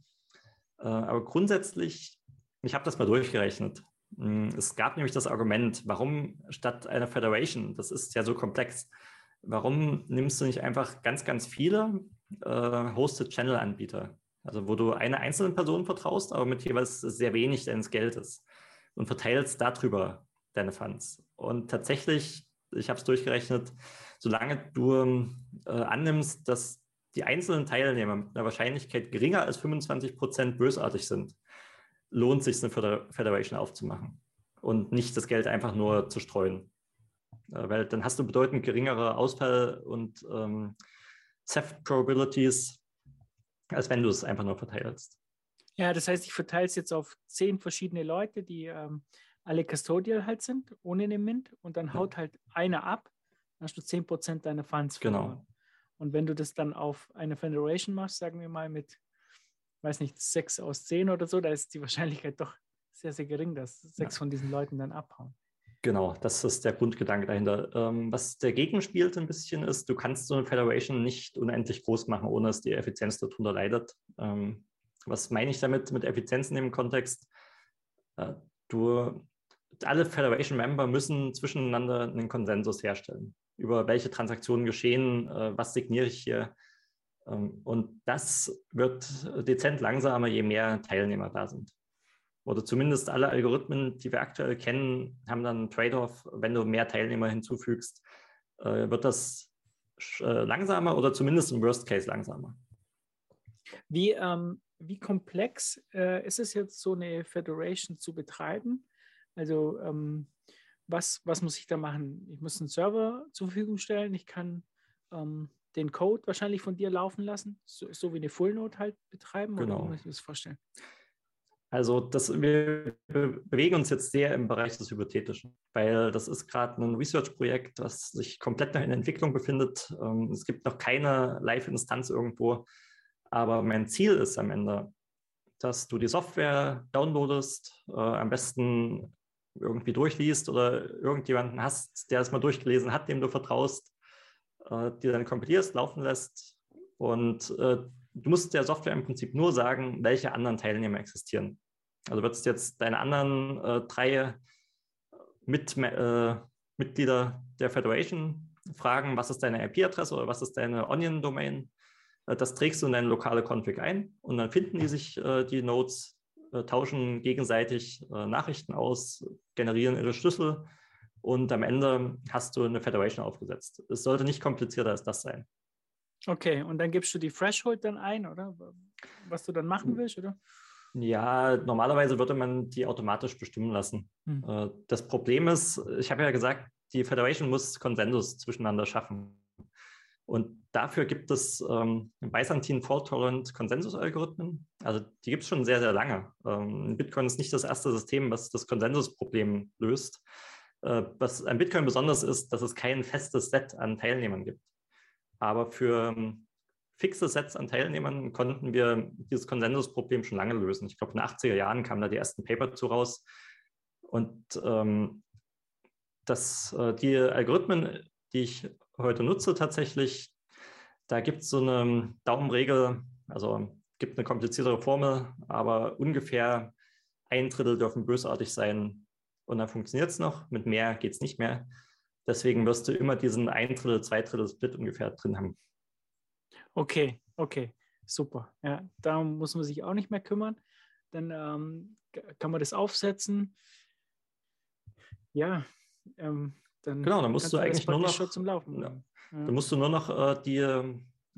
Äh, aber grundsätzlich, ich habe das mal durchgerechnet. Mm, Es gab nämlich das Argument, warum statt einer Federation, das ist ja so komplex, warum nimmst du nicht einfach ganz, ganz viele äh, Hosted Channel Anbieter? Also wo du einer einzelnen Person vertraust, aber mit jeweils sehr wenig deines Geldes und verteilst darüber deine Funds. Und tatsächlich, ich habe es durchgerechnet, solange du äh, annimmst, dass die einzelnen Teilnehmer mit einer Wahrscheinlichkeit geringer als 25 Prozent bösartig sind, lohnt sich eine Feder Federation aufzumachen und nicht das Geld einfach nur zu streuen. Äh, weil dann hast du bedeutend geringere Ausfall- und ähm, Theft-Probabilities, als wenn du es einfach nur verteilst. Ja, das heißt, ich verteile es jetzt auf zehn verschiedene Leute, die ähm, alle Custodial halt sind, ohne eine Mint, und dann haut halt einer ab, dann hast du 10% deiner Funds Genau. verloren. Und wenn du das dann auf eine Federation machst, sagen wir mal mit, weiß nicht, sechs aus zehn oder so, da ist die Wahrscheinlichkeit doch sehr, sehr gering, dass sechs Ja. von diesen Leuten dann abhauen. Genau, das ist der Grundgedanke dahinter. Ähm, was dagegen spielt ein bisschen ist, du kannst so eine Federation nicht unendlich groß machen, ohne dass die Effizienz darunter leidet. Ähm, was meine ich damit mit Effizienz in dem Kontext? Äh, du, alle Federation-Member müssen zwischeneinander einen Konsensus herstellen, über welche Transaktionen geschehen, äh, was signiere ich hier. Ähm, und das wird dezent langsamer, je mehr Teilnehmer da sind oder zumindest alle Algorithmen, die wir aktuell kennen, haben dann einen Trade-off. Wenn du mehr Teilnehmer hinzufügst, äh, wird das äh, langsamer oder zumindest im Worst Case langsamer. Wie, ähm, wie komplex äh, ist es jetzt, so eine Federation zu betreiben? Also ähm, was, was muss ich da machen? Ich muss einen Server zur Verfügung stellen. Ich kann ähm, den Code wahrscheinlich von dir laufen lassen, so, so wie eine Full Node halt betreiben. Genau. Oder muss ich das vorstellen? Also das, wir bewegen uns jetzt sehr im Bereich des Hypothetischen, weil das ist gerade ein Research-Projekt, das sich komplett noch in Entwicklung befindet. Ähm, es gibt noch keine Live-Instanz irgendwo, aber mein Ziel ist am Ende, dass du die Software downloadest, äh, am besten irgendwie durchliest oder irgendjemanden hast, der es mal durchgelesen hat, dem du vertraust, äh, die dann kompilierst, laufen lässt und äh, du musst der Software im Prinzip nur sagen, welche anderen Teilnehmer existieren. Also würdest du jetzt deine anderen äh, drei mit, äh, Mitglieder der Federation fragen, was ist deine IP-Adresse oder was ist deine Onion-Domain? Äh, das trägst du in deine lokale Config ein und dann finden die sich äh, die Nodes, äh, tauschen gegenseitig äh, Nachrichten aus, generieren ihre Schlüssel und am Ende hast du eine Federation aufgesetzt. Es sollte nicht komplizierter als das sein. Okay, und dann gibst du die Threshold dann ein, oder? Was du dann machen hm. willst, oder? Ja, normalerweise würde man die automatisch bestimmen lassen. Hm. Das Problem ist, ich habe ja gesagt, die Federation muss Konsensus zwischeneinander schaffen. Und dafür gibt es ähm, Byzantine Fault Tolerant Konsensusalgorithmen. Also die gibt es schon sehr, sehr lange. Ähm, Bitcoin ist nicht das erste System, was das Konsensusproblem löst. Äh, was an Bitcoin besonders ist, dass es kein festes Set an Teilnehmern gibt. Aber für ähm, fixe Sets an Teilnehmern konnten wir dieses Konsensusproblem schon lange lösen. Ich glaube, in den 80er Jahren kamen da die ersten Paper zu raus. Und ähm, das, äh, die Algorithmen, die ich heute nutze tatsächlich, da gibt es so eine Daumenregel, also gibt eine kompliziertere Formel, aber ungefähr ein Drittel dürfen bösartig sein und dann funktioniert es noch. Mit mehr geht es nicht mehr. Deswegen wirst du immer diesen ein Drittel, zwei Drittel Split ungefähr drin haben. Okay, okay, super. Ja, da muss man sich auch nicht mehr kümmern. Dann ähm, kann man das aufsetzen. Ja, ähm, dann. Genau, dann musst du eigentlich nur noch. Zum Laufen. Ja. Dann musst du nur noch äh, die, äh,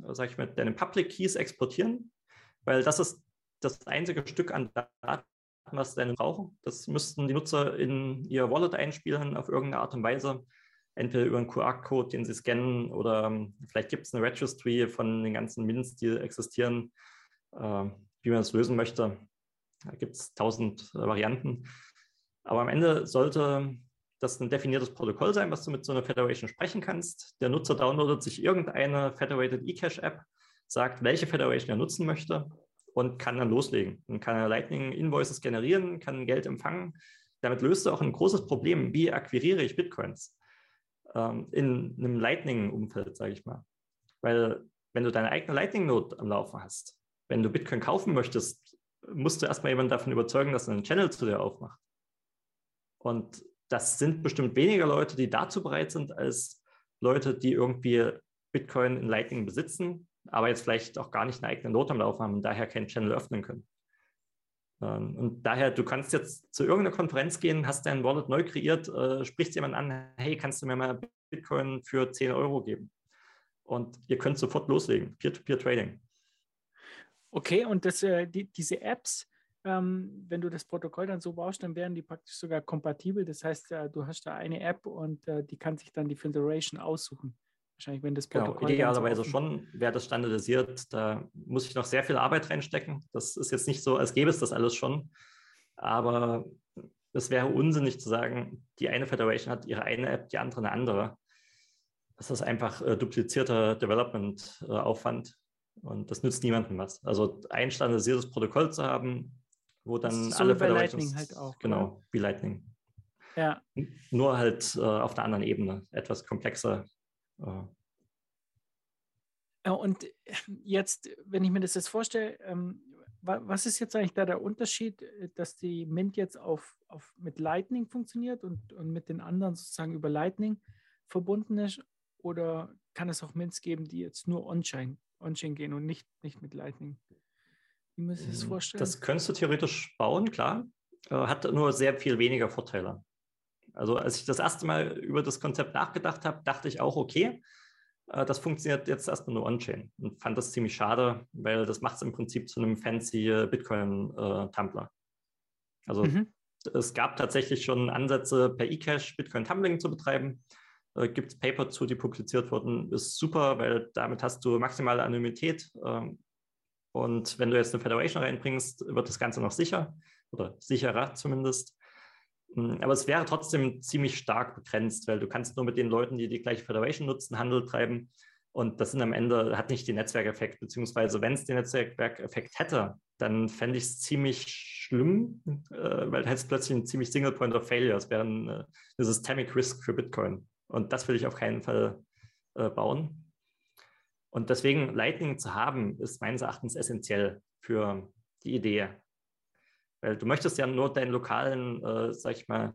sag ich mal, deine Public Keys exportieren, weil das ist das einzige Stück an Daten, was deine brauchen. Das müssten die Nutzer in ihr Wallet einspielen auf irgendeine Art und Weise entweder über einen QR-Code, den sie scannen, oder ähm, vielleicht gibt es eine Registry von den ganzen Mints, die existieren, äh, wie man es lösen möchte. Da gibt es tausend äh, Varianten. Aber am Ende sollte das ein definiertes Protokoll sein, was du mit so einer Federation sprechen kannst. Der Nutzer downloadet sich irgendeine Federated eCash-App, sagt, welche Federation er nutzen möchte und kann dann loslegen. Dann kann er Lightning Invoices generieren, kann Geld empfangen. Damit löst er auch ein großes Problem. Wie akquiriere ich Bitcoins? Ähm, in einem Lightning-Umfeld, sage ich mal. Weil wenn du deine eigene Lightning-Node am Laufen hast, wenn du Bitcoin kaufen möchtest, musst du erstmal jemanden davon überzeugen, dass er einen Channel zu dir aufmacht. Und das sind bestimmt weniger Leute, die dazu bereit sind, als Leute, die irgendwie Bitcoin in Lightning besitzen, aber jetzt vielleicht auch gar nicht eine eigene Note am Laufen haben und daher keinen Channel öffnen können. Ähm, und daher, du kannst jetzt zu irgendeiner Konferenz gehen, hast dein Wallet neu kreiert, äh, sprichst jemand an, hey, kannst du mir mal Bitcoin für 10 Euro geben? Und ihr könnt sofort loslegen, Peer-to-Peer-Trading. Okay, und das, äh, die, diese Apps, ähm, wenn du das Protokoll dann so baust, dann wären die praktisch sogar kompatibel. Das heißt, äh, du hast da eine App und die kann sich dann die Federation aussuchen. Wahrscheinlich, wenn das genau, Protokoll. Genau, idealerweise so schon wäre das standardisiert. Da muss ich noch sehr viel Arbeit reinstecken. Das ist jetzt nicht so, als gäbe es das alles schon. Aber es wäre unsinnig zu sagen, die eine Federation hat ihre eine App, die andere eine andere. Das ist einfach äh, duplizierter Development-Aufwand äh, und das nützt niemandem was. Also ein standardisiertes Protokoll zu haben, wo dann so alle Federations... Lightning halt auch. Genau, wie Lightning. Ja. Nur halt äh, auf einer anderen Ebene, etwas komplexer. Äh. Und jetzt, wenn ich mir das jetzt vorstelle, ähm, was ist jetzt eigentlich da der Unterschied, äh, dass die Mint jetzt auf, auf mit Lightning funktioniert und, und mit den anderen sozusagen über Lightning verbunden ist? Oder kann es auch Mints geben, die jetzt nur On-Chain On gehen und nicht, nicht mit Lightning? Wie muss ich das hm, vorstellen? Das könntest du theoretisch bauen, klar. Äh, hat nur sehr viel weniger Vorteile. Also als ich das erste Mal über das Konzept nachgedacht habe, dachte ich auch, okay, äh, das funktioniert jetzt erstmal nur on-chain und fand das ziemlich schade, weil das macht es im Prinzip zu einem fancy äh, Bitcoin-Tumbler. Also mhm. es gab tatsächlich schon Ansätze, per eCash Bitcoin-Tumbling zu betreiben. Äh, Gibt es Paper zu, die publiziert wurden, ist super, weil damit hast du maximale Anonymität. Ähm, und wenn du jetzt eine Federation reinbringst, wird das Ganze noch sicher oder sicherer zumindest. Hm, aber es wäre trotzdem ziemlich stark begrenzt, weil du kannst nur mit den Leuten, die die gleiche Federation nutzen, Handel treiben. Und das sind am Ende, hat nicht den Netzwerkeffekt, beziehungsweise wenn es den Netzwerkeffekt hätte, dann fände ich es ziemlich schlimm, äh, weil hättest plötzlich einen ziemlich Single Point of Failure. Es wäre ein, äh, ein Systemic Risk für Bitcoin. Und das will ich auf keinen Fall äh, bauen. Und deswegen Lightning zu haben, ist meines Erachtens essentiell für die Idee. Weil du möchtest ja nur deinen lokalen, äh, sag ich mal,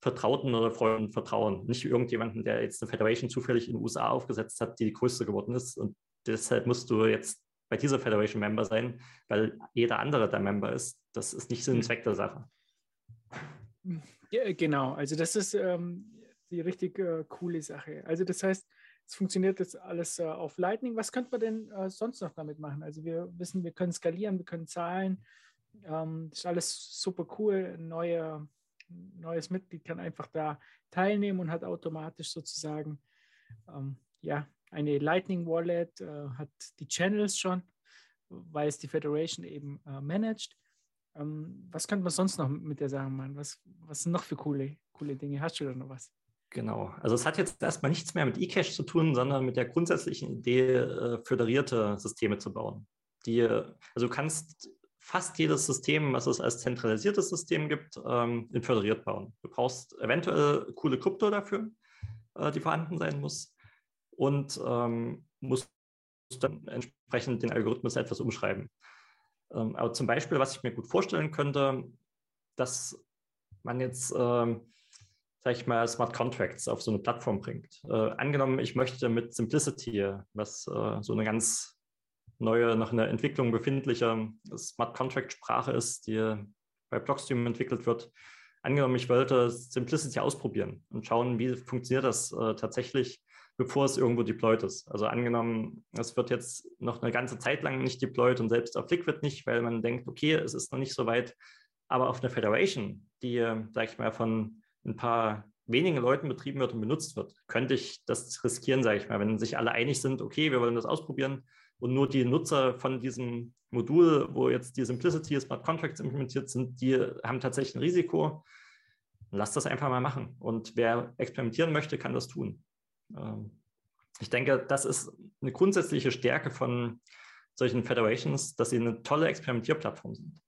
Vertrauten oder Freunden vertrauen. Nicht irgendjemanden, der jetzt eine Federation zufällig in den USA aufgesetzt hat, die die größte geworden ist. Und deshalb musst du jetzt bei dieser Federation Member sein, weil jeder andere der Member ist. Das ist nicht Sinn und hm. Zweck der Sache. Ja, genau, also das ist ähm, die richtig äh, coole Sache. Also das heißt, es funktioniert jetzt alles äh, auf Lightning. Was könnte man denn äh, sonst noch damit machen? Also wir wissen, wir können skalieren, wir können zahlen, ähm, ist alles super cool. Ein neue, neues Mitglied kann einfach da teilnehmen und hat automatisch sozusagen ähm, ja, eine Lightning Wallet, äh, hat die Channels schon, weil es die Federation eben äh, managt. Ähm, was könnte man sonst noch mit der Sache machen? Was, was sind noch für coole, coole Dinge? Hast du da noch was? Genau. Also es hat jetzt erstmal nichts mehr mit eCash zu tun, sondern mit der grundsätzlichen Idee, äh, föderierte Systeme zu bauen. Die, also du kannst fast jedes System, was es als zentralisiertes System gibt, ähm, in föderiert bauen. Du brauchst eventuell coole Krypto dafür, äh, die vorhanden sein muss und ähm, musst dann entsprechend den Algorithmus etwas umschreiben. Ähm, aber zum Beispiel, was ich mir gut vorstellen könnte, dass man jetzt, ähm, sag ich mal, Smart Contracts auf so eine Plattform bringt. Äh, angenommen, ich möchte mit Simplicity, was äh, so eine ganz neue, noch in der Entwicklung befindliche Smart Contract Sprache ist, die bei Blockstream entwickelt wird. Angenommen, ich wollte Simplicity ausprobieren und schauen, wie funktioniert das äh, tatsächlich, bevor es irgendwo deployed ist. Also angenommen, es wird jetzt noch eine ganze Zeit lang nicht deployed und selbst auf Liquid nicht, weil man denkt, okay, es ist noch nicht so weit. Aber auf einer Federation, die, sag ich mal, von ein paar wenigen Leuten betrieben wird und benutzt wird, könnte ich das riskieren, sage ich mal, wenn sich alle einig sind, okay, wir wollen das ausprobieren, und nur die Nutzer von diesem Modul, wo jetzt die Simplicity Smart Contracts implementiert sind, die haben tatsächlich ein Risiko. Lass das einfach mal machen. Und wer experimentieren möchte, kann das tun. Ähm, ich denke, das ist eine grundsätzliche Stärke von solchen Federations, dass sie eine tolle Experimentierplattform sind.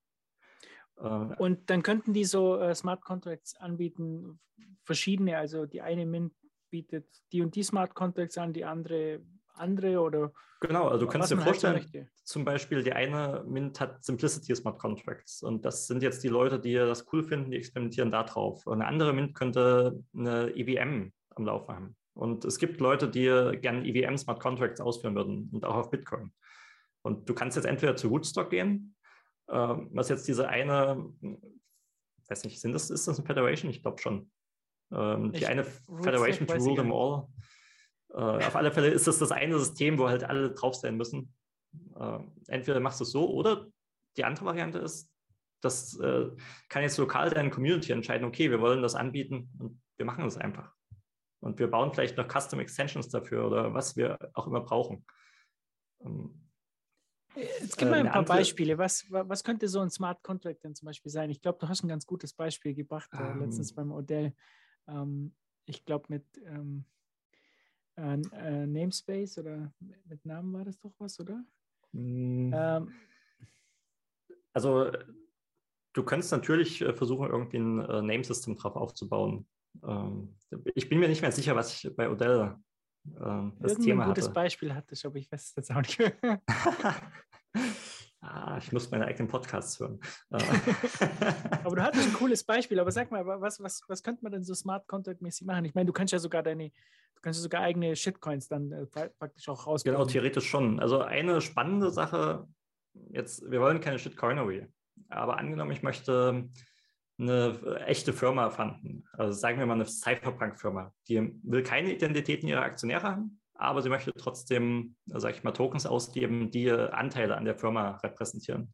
Äh, und dann könnten die so äh, Smart Contracts anbieten, verschiedene, also die eine Mint bietet die und die Smart Contracts an, die andere andere oder? Genau, also du kannst dir vorstellen, zum Beispiel die eine Mint hat Simplicity Smart Contracts und das sind jetzt die Leute, die das cool finden, die experimentieren da drauf. Eine andere Mint könnte eine EVM am Laufen haben. Und es gibt Leute, die gerne EVM Smart Contracts ausführen würden und auch auf Bitcoin. Und du kannst jetzt entweder zu Rootstock gehen, äh, was jetzt diese eine, weiß nicht, sind das, ist das eine Federation? Ich glaube schon. Ähm, die eine Federation to rule them all. Äh, auf alle Fälle ist das das eine System, wo halt alle drauf sein müssen. Äh, entweder machst du es so oder die andere Variante ist, das äh, kann jetzt lokal deine Community entscheiden, okay, wir wollen das anbieten und wir machen das einfach. Und wir bauen vielleicht noch Custom Extensions dafür oder was wir auch immer brauchen. Ähm, Jetzt gib mal ein paar Beispiele. Was, was könnte so ein Smart Contract denn zum Beispiel sein? Ich glaube, du hast ein ganz gutes Beispiel gebracht äh, um, letztens beim Odell. Ähm, ich glaube, mit ähm, äh, äh, Namespace oder mit Namen war das doch was, oder? Mm. Ähm. Also du könntest natürlich äh, versuchen, irgendwie ein äh, Name-System drauf aufzubauen. Ähm, ich bin mir nicht mehr sicher, was ich bei Odell äh, das Irgendein Thema ein gutes hatte. Beispiel hattest, aber ich weiß es jetzt auch nicht mehr. ah, ich muss meine eigenen Podcasts hören. Äh, aber du hattest ein cooles Beispiel. Aber sag mal, was, was, was könnte man denn so smart content-mäßig machen? Ich meine, du kannst ja sogar deine, du kannst ja sogar eigene Shitcoins dann äh, praktisch auch rausbringen. genau, theoretisch schon. Also eine spannende Sache, jetzt, wir wollen keine Shitcoinery, aber angenommen, ich möchte eine echte Firma fanden. Also sagen wir mal eine Cypherpunk-Firma. Die will keine Identitäten ihrer Aktionäre haben, aber sie möchte trotzdem, sage ich mal, Tokens ausgeben, die Anteile an der Firma repräsentieren.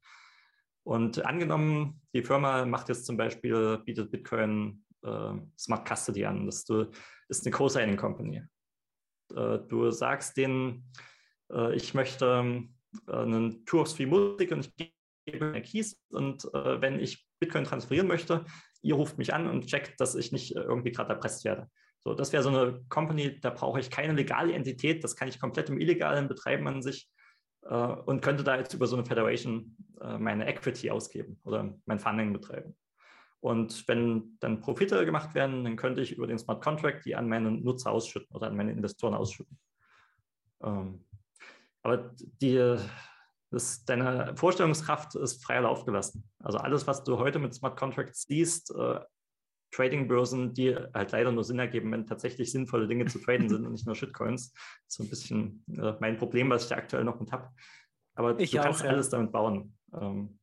Und angenommen, die Firma macht jetzt zum Beispiel, bietet Bitcoin äh, Smart Custody an. Das ist eine Co-Signing Company. Äh, du sagst denen, äh, ich möchte äh, einen Tour of Free Music und ich gebe mir Keys und äh, wenn ich Bitcoin transferieren möchte, ihr ruft mich an und checkt, dass ich nicht irgendwie gerade erpresst werde. So, das wäre so eine Company, da brauche ich keine legale Entität, das kann ich komplett im Illegalen betreiben an sich äh, und könnte da jetzt über so eine Federation äh, meine Equity ausgeben oder mein Funding betreiben. Und wenn dann Profite gemacht werden, dann könnte ich über den Smart Contract die an meine Nutzer ausschütten oder an meine Investoren ausschütten. Ähm, aber die, das, deine Vorstellungskraft ist freier Lauf gelassen. Also alles, was du heute mit Smart Contracts siehst, äh, Trading-Börsen, die halt leider nur Sinn ergeben, wenn tatsächlich sinnvolle Dinge zu traden sind und nicht nur Shitcoins. Das ist so ein bisschen äh, mein Problem, was ich da aktuell noch mit habe. Aber ich du auch, kannst ja. alles damit bauen. Ähm,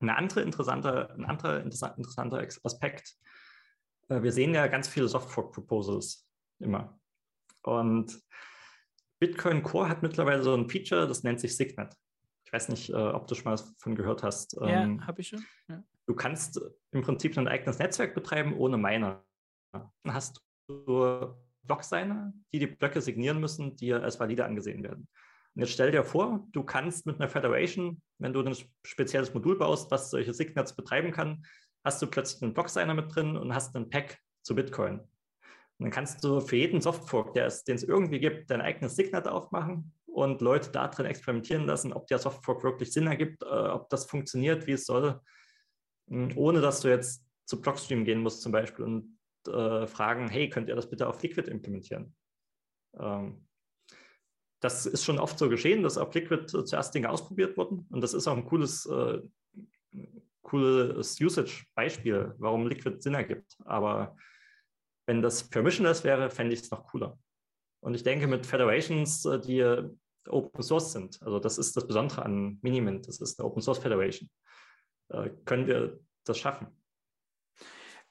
eine andere interessante, ein anderer interessanter Aspekt, äh, wir sehen ja ganz viele Softfork-Proposals immer. Und Bitcoin Core hat mittlerweile so ein Feature, das nennt sich Signet. Ich weiß nicht, äh, ob du schon mal davon gehört hast. Ja, ähm, habe ich schon. Ja. Du kannst im Prinzip ein eigenes Netzwerk betreiben ohne Miner. Dann hast du Blocksigner, die die Blöcke signieren müssen, die als valide angesehen werden. Und jetzt stell dir vor, du kannst mit einer Federation, wenn du ein spezielles Modul baust, was solche Signets betreiben kann, hast du plötzlich einen Blocksigner mit drin und hast einen Pack zu Bitcoin. Und dann kannst du für jeden Softfork, den es irgendwie gibt, dein eigenes Signet aufmachen und Leute da drin experimentieren lassen, ob der Softfork wirklich Sinn ergibt, äh, ob das funktioniert, wie es soll, ohne dass du jetzt zu Blockstream gehen musst zum Beispiel und äh, fragen, hey, könnt ihr das bitte auf Liquid implementieren? Ähm, das ist schon oft so geschehen, dass auf Liquid zuerst Dinge ausprobiert wurden und das ist auch ein cooles, äh, cooles Usage-Beispiel, warum Liquid Sinn ergibt. Aber wenn das permissionless wäre, fände ich es noch cooler. Und ich denke, mit Federations, äh, die Open Source sind. Also das ist das Besondere an Minimint. Das ist eine Open Source Federation. Äh, können wir das schaffen?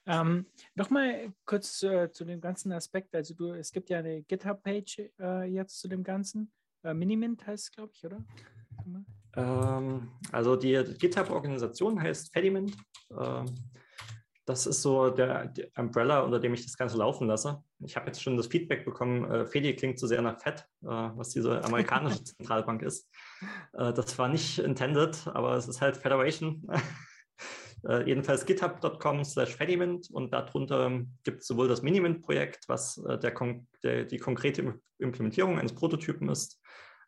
Ähm, Nochmal kurz äh, zu dem ganzen Aspekt. Also du, es gibt ja eine GitHub-Page äh, jetzt zu dem Ganzen. Äh, Minimint heißt es, glaube ich, oder? Ähm, also die GitHub-Organisation heißt Fediment. Ähm, das ist so der, der, Umbrella, unter dem ich das Ganze laufen lasse. Ich habe jetzt schon das Feedback bekommen, äh, Fedi klingt zu sehr nach Fed, äh, was diese amerikanische Zentralbank ist. Äh, das war nicht intended, aber es ist halt Federation. äh, jedenfalls github.com slash Fediment und darunter gibt es sowohl das Minimint-Projekt, was äh, der, der, die konkrete Implementierung eines Prototypen ist,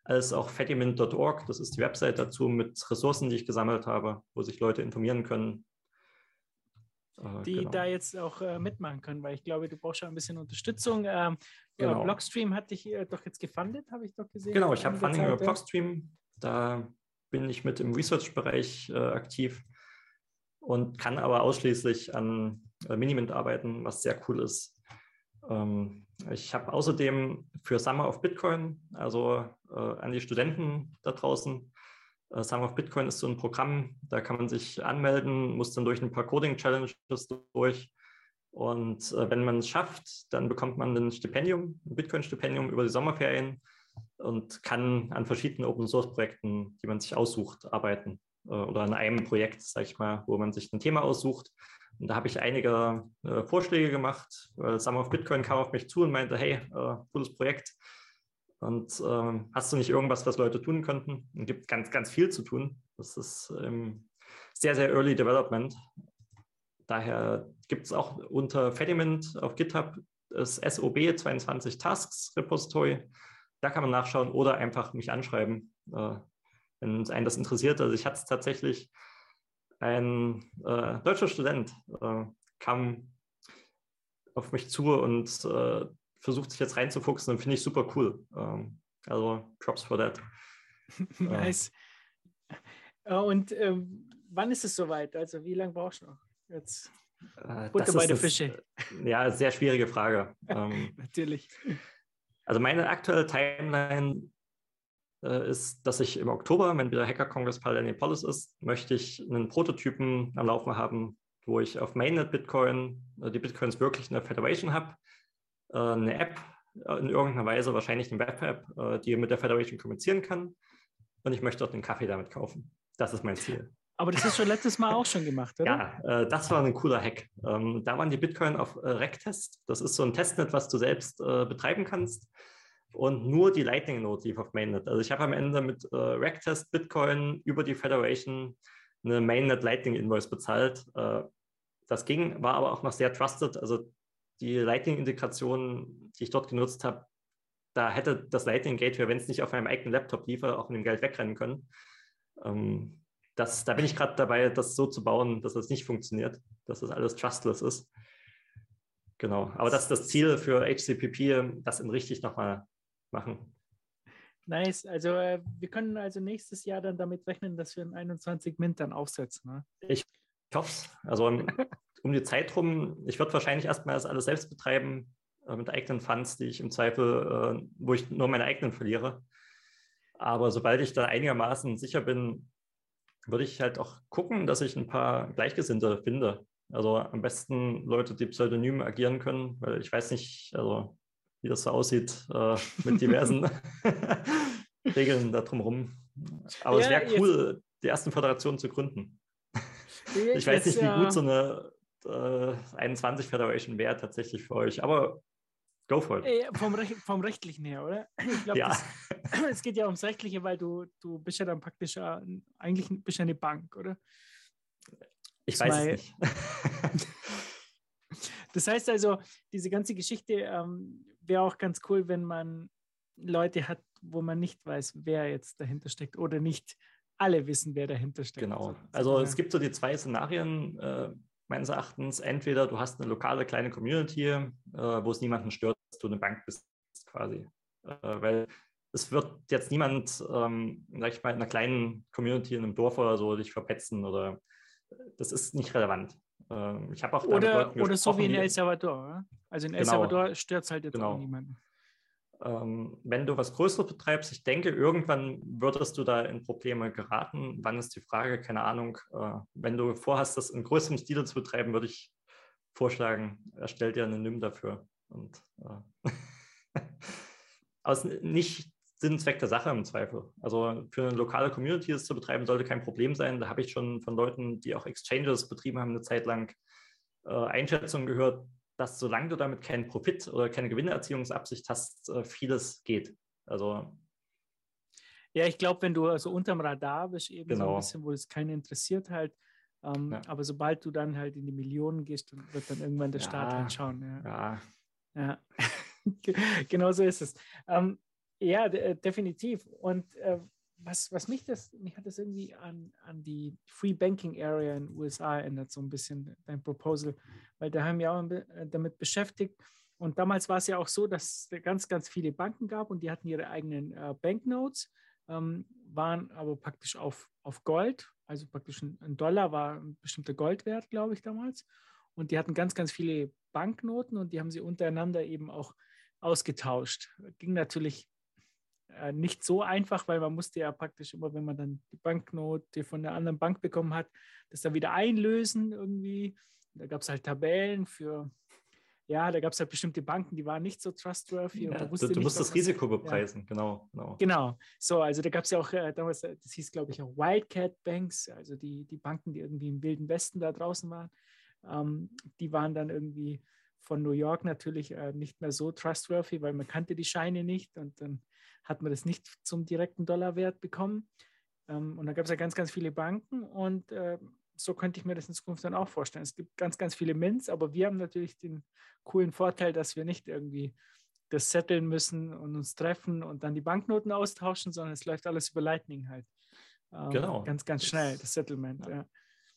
als auch fediment.org, das ist die Website dazu mit Ressourcen, die ich gesammelt habe, wo sich Leute informieren können, die genau. da jetzt auch äh, mitmachen können, weil ich glaube, du brauchst schon ein bisschen Unterstützung. Ähm, genau. Blockstream hat dich äh, doch jetzt gefundet, habe ich doch gesehen. Genau, ich habe Funding über Blockstream. Da bin ich mit im Research-Bereich äh, aktiv und kann aber ausschließlich an äh, Minimint arbeiten, was sehr cool ist. Ähm, ich habe außerdem für Summer of Bitcoin, also äh, an die Studenten da draußen, äh, Summer of Bitcoin ist so ein Programm, da kann man sich anmelden, muss dann durch ein paar Coding-Challenges durch. Und äh, wenn man es schafft, dann bekommt man ein Stipendium, ein Bitcoin-Stipendium über die Sommerferien und kann an verschiedenen Open-Source-Projekten, die man sich aussucht, arbeiten. Äh, oder an einem Projekt, sage ich mal, wo man sich ein Thema aussucht. Und da habe ich einige äh, Vorschläge gemacht. Summer of Bitcoin kam auf mich zu und meinte, hey, äh, cooles Projekt, und ähm, hast du nicht irgendwas, was Leute tun könnten? Es gibt ganz, ganz viel zu tun. Das ist ähm, sehr, sehr Early Development. Daher gibt es auch unter Fediment auf GitHub das SOB 22 Tasks Repository. Da kann man nachschauen oder einfach mich anschreiben, äh, wenn einen das interessiert. Also ich hatte es tatsächlich ein äh, deutscher Student äh, kam auf mich zu und äh, versucht sich jetzt reinzufuchsen und finde ich super cool. Ähm, also Props for that. nice. Und ähm, wann ist es soweit? Also wie lange brauchst du noch? Jetzt äh, Butter bei der Fische. Ja, sehr schwierige Frage. ähm, Natürlich. Also meine aktuelle Timeline äh, ist, dass ich im Oktober, wenn wieder Hacker Congress Indianapolis ist, möchte ich einen Prototypen am Laufen haben, wo ich auf Mainnet Bitcoin äh, die Bitcoins wirklich in der Federation habe, äh, eine App in irgendeiner Weise, wahrscheinlich eine Web-App, die mit der Federation kommunizieren kann. Und ich möchte dort einen Kaffee damit kaufen. Das ist mein Ziel. Aber das hast du letztes Mal auch schon gemacht, oder? Ja, äh, das war ein cooler Hack. Ähm, da waren die Bitcoin auf äh, Rectest. Das ist so ein Testnet, was du selbst äh, betreiben kannst und nur die Lightning Node lief auf Mainnet. Also ich habe am Ende mit äh, Racktest Bitcoin über die Federation eine Mainnet Lightning Invoice bezahlt. Äh, das ging, war aber auch noch sehr trusted. Also die Lightning-Integration, die ich dort genutzt habe, da hätte das Lightning Gateway, wenn es nicht auf meinem eigenen Laptop liefere, auch mit dem Geld wegrennen können. Ähm, das, da bin ich gerade dabei, das so zu bauen, dass das nicht funktioniert, dass das alles trustless ist. Genau, aber das ist das Ziel für HCPP, das in richtig nochmal machen. Nice. Also äh, wir können also nächstes Jahr dann damit rechnen, dass wir in 21 Mint dann aufsetzen. Ne? Ich hoffe es. Also um, die Zeit rum, ich würde wahrscheinlich erstmal das alles selbst betreiben, äh, mit eigenen Funds, die ich im Zweifel, äh, wo ich nur meine eigenen verliere. Aber sobald ich da einigermaßen sicher bin, würde ich halt auch gucken, dass ich ein paar Gleichgesinnte finde. Also am besten Leute, die pseudonym agieren können, weil ich weiß nicht, also wie das so aussieht äh, mit diversen Regeln da drumherum. Aber ja, es wäre cool, jetzt, die ersten Föderationen zu gründen. ich weiß nicht, wie gut so eine äh, 21 Federation wäre tatsächlich für euch, aber go for it. Äh, vom, Rech vom Rechtlichen her, oder? Ich glaube, ja. es geht ja ums Rechtliche, weil du, du bist ja dann praktisch äh, eigentlich bist ja eine Bank, oder? Ich weiß es nicht. das heißt also, diese ganze Geschichte ähm, wäre auch ganz cool, wenn man Leute hat, wo man nicht weiß, wer jetzt dahinter steckt oder nicht alle wissen, wer dahinter steckt. Genau. Also es gibt so die zwei Szenarien äh, meines Erachtens. Entweder du hast eine lokale kleine Community, äh, wo es niemanden stört, dass du eine Bank bist, quasi. Äh, weil es wird jetzt niemand, ähm, sag ich mal, in einer kleinen Community in einem Dorf oder so dich verpetzen oder das ist nicht relevant. Ähm, ich habe auch oder, oder so wie in El Salvador. Also in El genau. Salvador stört es halt jetzt genau. auch niemanden. Ähm, wenn du was Größeres betreibst, ich denke, irgendwann würdest du da in Probleme geraten. Wann ist die Frage? Keine Ahnung. Äh, wenn du vorhast, das in größerem Stil zu betreiben, würde ich vorschlagen, erstell dir eine NIM dafür. Und, äh, aber nicht Sinn und Zweck der Sache im Zweifel. Also für eine lokale Community das zu betreiben, sollte kein Problem sein. Da habe ich schon von Leuten, die auch Exchanges betrieben haben, eine Zeit lang äh, Einschätzungen gehört, dass solange du damit keinen Profit oder keine Gewinnerziehungsabsicht hast, äh, vieles geht. Also ja, ich glaube, wenn du also unterm Radar bist, eben genau. so ein genau. bisschen, wo es keinen interessiert halt, ähm, ja. aber sobald du dann halt in die Millionen gehst, dann wird dann irgendwann der ja. Staat halt schauen. Ja, ja. ja. genau so ist es. Ähm, ja, äh, definitiv. Und äh, was, was mich das, mich hat das irgendwie an, an die Free Banking Area in den USA erinnert, so ein bisschen dein Proposal, weil da haben wir auch äh, damit beschäftigt. Und damals war es ja auch so, dass es ganz, ganz viele Banken gab und die hatten ihre eigenen äh, Banknotes, ähm, waren aber praktisch auf, auf Gold, also praktisch ein, ein Dollar war ein bestimmter Goldwert, glaube ich, damals. Und die hatten ganz, ganz viele Banknoten und die haben sie untereinander eben auch ausgetauscht. Ging natürlich äh, nicht so einfach, weil man musste ja praktisch immer, wenn man dann die Banknote von der anderen Bank bekommen hat, das dann wieder einlösen irgendwie. Da gab es halt Tabellen für, ja, da gab es halt bestimmte Banken, die waren nicht so trustworthy. Ja, du, du musst das Risiko bepreisen, ja. genau, genau. Genau, so, also da gab es ja auch äh, damals, äh, das hieß glaube ich auch Wildcat Banks, also die, die Banken, die irgendwie im Wilden Westen da draußen waren, ähm, die waren dann irgendwie von New York natürlich äh, nicht mehr so trustworthy, weil man kannte die Scheine nicht und dann hat man das nicht zum direkten Dollarwert bekommen. Ähm, und da gab es ja ganz, ganz viele Banken und äh, so könnte ich mir das in Zukunft dann auch vorstellen. Es gibt ganz, ganz viele Mints, aber wir haben natürlich den coolen Vorteil, dass wir nicht irgendwie das setteln müssen und uns treffen und dann die Banknoten austauschen, sondern es läuft alles über Lightning halt. Ähm, genau. Ganz, ganz schnell, das Settlement. Ja. Ja.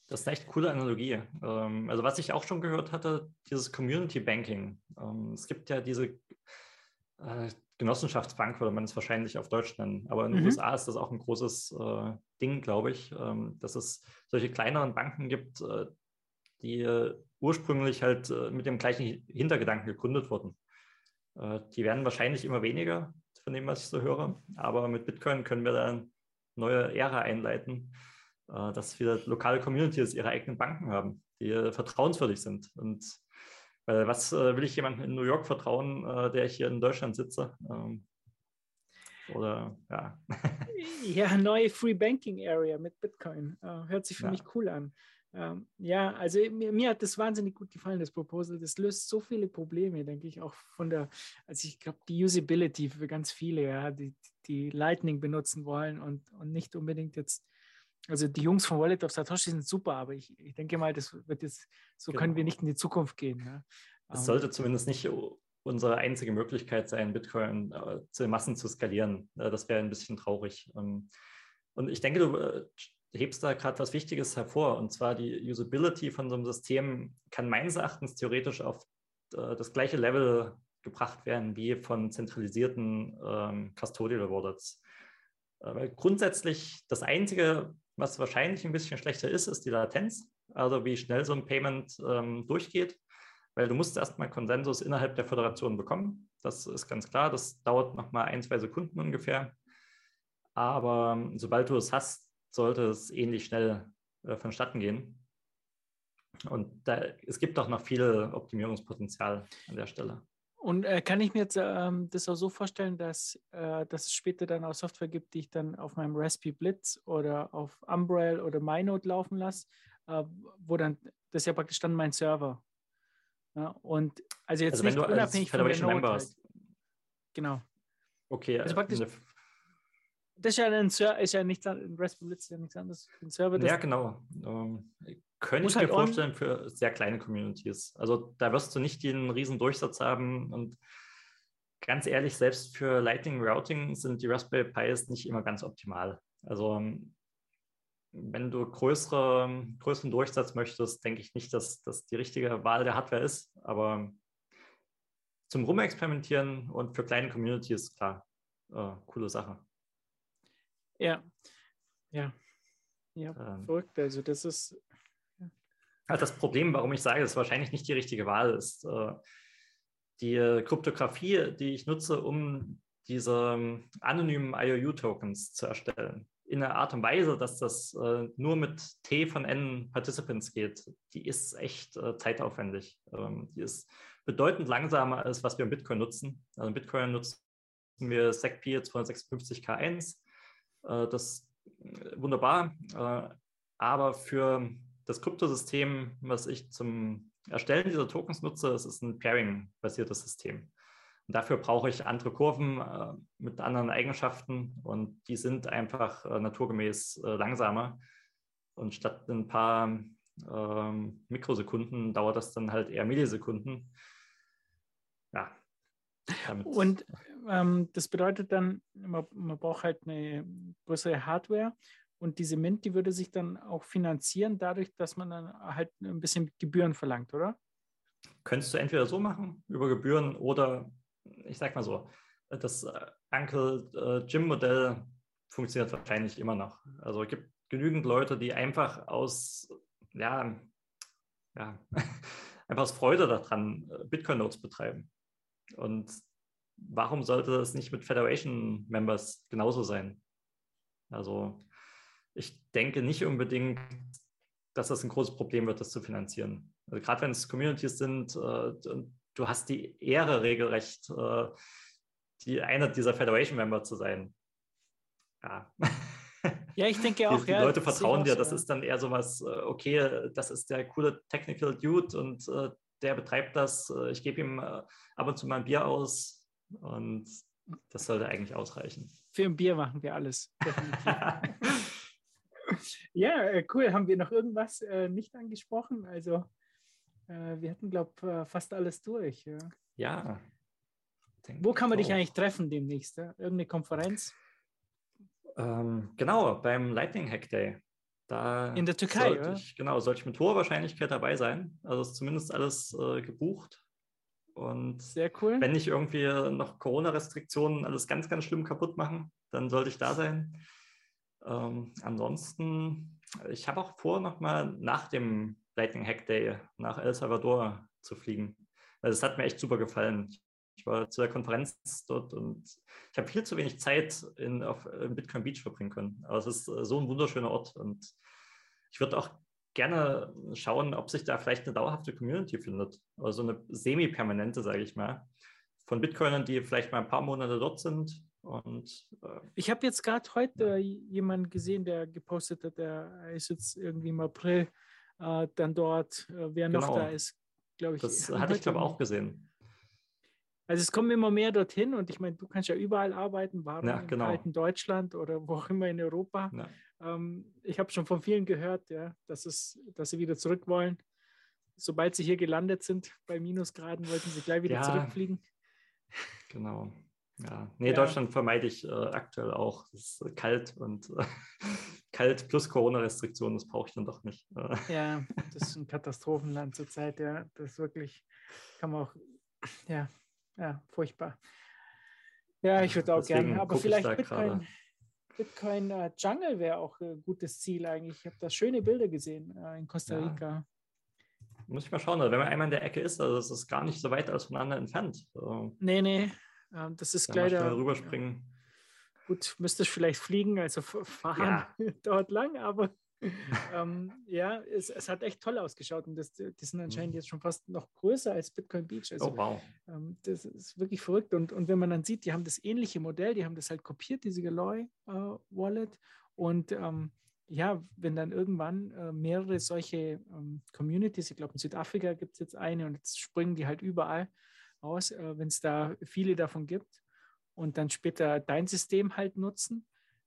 Das ist eine echt coole Analogie. Ähm, also was ich auch schon gehört hatte, dieses Community Banking. Ähm, es gibt ja diese äh, Genossenschaftsbank, würde man es wahrscheinlich auf Deutsch nennen. Aber in den mhm. USA ist das auch ein großes äh, Ding, glaube ich, ähm, dass es solche kleineren Banken gibt, äh, die ursprünglich halt mit dem gleichen Hintergedanken gegründet wurden. die werden wahrscheinlich immer weniger, von dem, was ich so höre. Aber mit Bitcoin können wir da eine neue Ära einleiten äh, dass wieder lokale Communities ihre eigenen Banken haben, die äh, vertrauenswürdig sind. Und weil was äh, will ich jemandem in New York vertrauen, der ich hier in Deutschland sitze? Ähm, oder ja. ja, neue Free Banking Area mit Bitcoin. hört sich für ja. mich cool an. Ähm, ja, also mir, mir, hat das wahnsinnig gut gefallen, das Proposal. Das löst so viele Probleme, denke ich, auch von der, also ich glaube, die Usability für ganz viele, ja, die, die Lightning benutzen wollen und, und nicht unbedingt jetzt also die Jungs von Wallet of Satoshi sind super, aber ich, ich denke mal, das wird jetzt, so genau. können wir nicht in die Zukunft gehen. Ja. Es ähm, sollte zumindest nicht unsere einzige Möglichkeit sein, Bitcoin äh, zu Massen zu skalieren. Äh, das wäre ein bisschen traurig. Ähm, und ich denke, du äh, hebst da gerade was Wichtiges hervor, und zwar die Usability von so einem System kann meines Erachtens theoretisch auf äh, das gleiche Level gebracht werden wie von zentralisierten ähm, Custodial Wallets. Äh, weil grundsätzlich das Einzige, was wahrscheinlich ein bisschen schlechter ist, ist die Latenz, also wie schnell so ein Payment ähm, durchgeht, weil du musst erstmal Konsensus innerhalb der Föderation bekommen. Das ist ganz klar, das dauert nochmal ein, zwei Sekunden ungefähr. Aber ähm, sobald du es hast, sollte es ähnlich schnell äh, vonstatten gehen. Und da, es gibt auch noch viel Optimierungspotenzial an der Stelle. Und äh, kann ich mir jetzt ähm, das auch so vorstellen, dass, äh, dass es später dann auch Software gibt, die ich dann auf meinem Raspberry Blitz oder auf Umbrel oder MyNote laufen lasse, äh, wo dann, das ist ja praktisch dann mein Server. Ja, und also jetzt also nicht unabhängig von der Note. Halt. Genau. Okay. Also praktisch, das ist ja ein Server, ist ja nichts ein Raspberry Blitz ist ja nichts anderes. Ein Server, ja, genau. Ähm, könnte ich halt mir vorstellen für sehr kleine Communities. Also da wirst du nicht den riesen Durchsatz haben und ganz ehrlich, selbst für Lightning Routing sind die Raspberry Pis nicht immer ganz optimal. Also wenn du größere, größeren Durchsatz möchtest, denke ich nicht, dass das die richtige Wahl der Hardware ist. Aber zum Rumexperimentieren und für kleine Communities, klar, äh, coole Sache. Ja, ja, ja, ähm, verrückt. Also das ist halt das Problem, warum ich sage, dass es wahrscheinlich nicht die richtige Wahl ist. Äh, die äh, Kryptographie, die ich nutze, um diese ähm, anonymen IOU-Tokens zu erstellen, in einer Art und Weise, dass das äh, nur mit T von N Participants geht, die ist echt zeitaufwendig. Ähm, die ist bedeutend langsamer als was wir im Bitcoin nutzen. Also im Bitcoin nutzen wir SecP 256K1. Das ist wunderbar. aber für das Kryptosystem, was ich zum Erstellen dieser Tokens nutze, das ist ein Pairing-basiertes System. Und dafür brauche ich andere Kurven äh, mit anderen Eigenschaften und die sind einfach äh, naturgemäß äh, langsamer. Und statt ein paar ähm, Mikrosekunden dauert das dann halt eher Millisekunden. Ja. Und ähm, das bedeutet dann, man, man braucht halt eine größere Hardware und diese Mint, die würde sich dann auch finanzieren, dadurch, dass man dann halt ein bisschen Gebühren verlangt, oder? Könntest du entweder so machen, über Gebühren, oder ich sag mal so, das äh, Uncle äh, Jim-Modell funktioniert wahrscheinlich immer noch. Also es gibt genügend Leute, die einfach aus, ja, ja, einfach aus Freude daran äh, Bitcoin-Notes betreiben. Und warum sollte das nicht mit Federation-Members genauso sein? Also ich denke nicht unbedingt, dass das ein großes Problem wird, das zu finanzieren. Also gerade wenn es Communities sind, äh, du hast die Ehre regelrecht, äh, die einer dieser Federation-Member zu sein. Ja. Ja, ich denke auch. Die, die ja, Leute vertrauen dir, das ist dann eher so was, äh, okay, das ist der coole Technical Dude und äh, der betreibt das. Äh, ich gebe ihm äh, ab und zu mal ein Bier aus und das sollte eigentlich ausreichen. Für ein Bier machen wir alles. ja, äh, cool. Haben wir noch irgendwas äh, nicht angesprochen? Also, äh, wir hatten, glaube ich, äh, fast alles durch. Ja. ja Wo kann man dich eigentlich treffen demnächst? Ja? Irgendeine Konferenz? Ähm, genau, beim Lightning Hack Day. Da In der Türkei, sollte ich, genau, sollte ich mit hoher Wahrscheinlichkeit dabei sein. Also ist zumindest alles äh, gebucht. Und Sehr cool. wenn nicht irgendwie noch Corona-Restriktionen alles ganz, ganz schlimm kaputt machen, dann sollte ich da sein. Ähm, ansonsten, ich habe auch vor, nochmal nach dem Lightning Hack Day nach El Salvador zu fliegen. Also es hat mir echt super gefallen. Ich war zu der Konferenz dort und ich habe viel zu wenig Zeit in, auf in Bitcoin Beach verbringen können. Aber es ist äh, so ein wunderschöner Ort und ich würde auch gerne schauen, ob sich da vielleicht eine dauerhafte Community findet. Also eine semi-permanente, sage ich mal, von Bitcoinern, die vielleicht mal ein paar Monate dort sind. Und äh, Ich habe jetzt gerade heute äh, jemanden gesehen, der gepostet hat, der ist jetzt irgendwie im April äh, dann dort, äh, wer noch Genau. da ist, glaube ich. das hatte ich, glaube ich, auch gesehen. Also es kommen immer mehr dorthin und ich meine, du kannst ja überall arbeiten, warum Ja, im genau. kalten Deutschland oder wo auch immer in Europa. Ja. Ähm, ich habe schon von vielen gehört, ja, dass, es, dass sie wieder zurück wollen. Sobald sie hier gelandet sind bei Minusgraden, wollten sie gleich wieder Ja. zurückfliegen. Genau. Ja, nee, Ja. Deutschland vermeide ich äh, aktuell auch. Es ist äh, kalt und äh, kalt plus Corona-Restriktionen, das brauche ich dann doch nicht. Äh, Ja, das ist ein Katastrophenland zurzeit, ja. Das ist wirklich, kann man auch, ja, ja, furchtbar. Ja, ich würde auch gerne, aber ich vielleicht Bitcoin. Bitcoin äh, Jungle wäre auch ein gutes Ziel eigentlich. Ich habe da schöne Bilder gesehen äh, in Costa Ja. Rica. Muss ich mal schauen, also wenn man einmal in der Ecke ist, also es ist gar nicht so weit alles voneinander entfernt. So, Nee, nee, ähm, das ist gleich da. rüberspringen. Gut, müsstest vielleicht fliegen, also fahren dort lang, aber ähm, ja, es, es hat echt toll ausgeschaut und das, die sind anscheinend Mhm. jetzt schon fast noch größer als Bitcoin Beach. Also Oh, wow. Ähm, das ist wirklich verrückt. Und, und wenn man dann sieht, die haben das ähnliche Modell, die haben das halt kopiert, diese Galoy äh, Wallet. Und ähm, ja, wenn dann irgendwann äh, mehrere solche ähm, Communities, ich glaube in Südafrika gibt es jetzt eine und jetzt springen die halt überall aus, äh, wenn es da viele davon gibt und dann später dein System halt nutzen,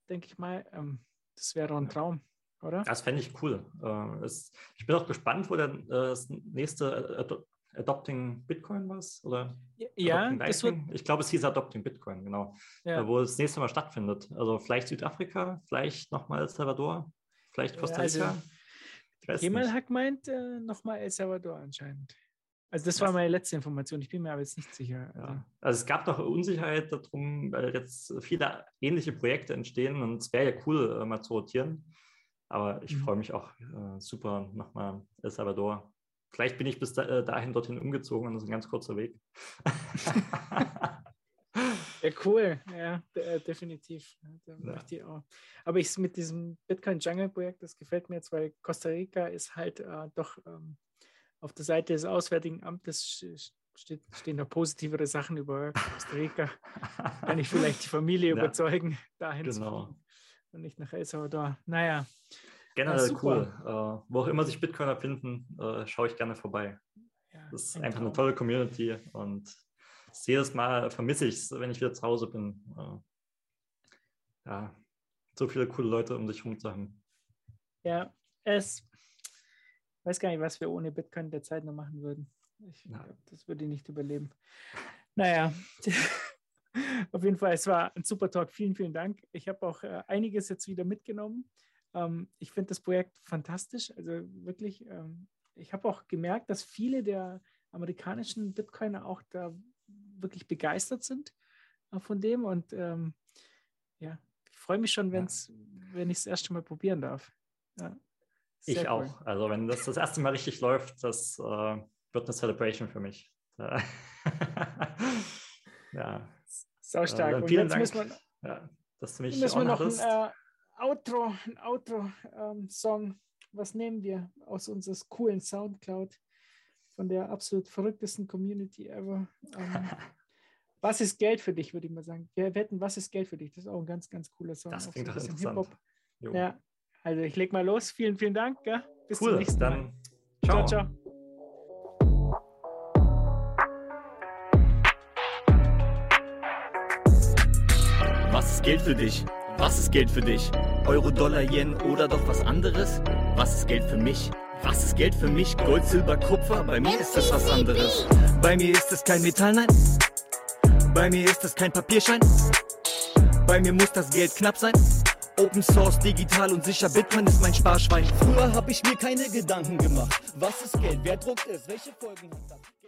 denke ich mal, ähm, das wäre doch ein Traum, oder? Das fände ich cool. Äh, es, ich bin auch gespannt, wo dann äh, das nächste Ado Adopting Bitcoin war Oder Ja, Adopting? Ich glaube, es hieß Adopting Bitcoin, genau. ja. Äh, wo das nächste Mal stattfindet. Also vielleicht Südafrika, vielleicht nochmal El Salvador, vielleicht Costa Also, Rica. Kemal nicht. hat gemeint, äh, nochmal El Salvador anscheinend. Also das war Was? meine letzte Information. Ich bin mir aber jetzt nicht sicher. Also, Ja. Also es gab noch Unsicherheit darum, weil jetzt viele ähnliche Projekte entstehen und es wäre ja cool, mal zu rotieren. Aber ich Mhm. freue mich auch äh, super nochmal El Salvador. Vielleicht bin ich bis da, äh, dahin dorthin umgezogen und das ist ein ganz kurzer Weg. ja, cool. Ja, de äh, definitiv. Ja, Ja. ich auch. Aber ich mit diesem Bitcoin Jungle Projekt, das gefällt mir jetzt, weil Costa Rica ist halt äh, doch ähm, auf der Seite des Auswärtigen Amtes steht, stehen da positivere Sachen über Costa Rica. Kann ich vielleicht die Familie Ja. überzeugen, dahin zu Genau. Und nicht nach El Salvador. Naja, Generell super. cool. Äh, wo auch immer sich Bitcoiner finden, äh, schaue ich gerne vorbei. ja, Das ist ein einfach eine Traum. tolle Community und jedes Mal vermisse ich es, wenn ich wieder zu Hause bin. Äh, ja, so viele coole Leute um sich herum zu haben. Ja, es weiß gar nicht, was wir ohne Bitcoin derzeit noch machen würden. Ich Ja. das würde ich nicht überleben. Naja, auf jeden Fall, es war ein super Talk. Vielen, vielen Dank. Ich habe auch äh, einiges jetzt wieder mitgenommen. Ähm, ich finde das Projekt fantastisch. Also wirklich, ähm, ich habe auch gemerkt, dass viele der amerikanischen Bitcoiner auch da wirklich begeistert sind äh, von dem. Und ähm, ja, ich freue mich schon, Ja. wenn's, wenn ich es erst mal probieren darf. Ja, Ich cool. auch. Also wenn das das erste Mal richtig läuft, das äh, wird eine Celebration für mich. Ja, Sau stark. dann Und vielen Dank. wir, ja, dass du mich müssen wir noch ein äh, Outro, ein Outro-Song. Was nehmen wir aus unseres coolen Soundcloud von der absolut verrücktesten Community ever? Ähm, was ist Geld für dich, würde ich mal sagen. Wir wetten, was ist Geld für dich? Das ist auch ein ganz, ganz cooler Song. das auch klingt so ein bisschen interessant. Ja, also ich leg mal los. Vielen, vielen Dank. Gell? Bis zum cool, nächsten Mal. dann Ciao, ciao. ciao. Geld für dich? Was ist Geld für dich? Euro, Dollar, Yen oder doch was anderes? Was ist Geld für mich? Was ist Geld für mich? Gold, Silber, Kupfer? Bei mir ist es was anderes. Bei mir ist es kein Metall, nein. Bei mir ist es kein Papierschein. Bei mir muss das Geld knapp sein. Open Source, digital und sicher, Bitman ist mein Sparschwein. Früher hab ich mir keine Gedanken gemacht. Was ist Geld? Wer druckt es? Welche Folgen hat das?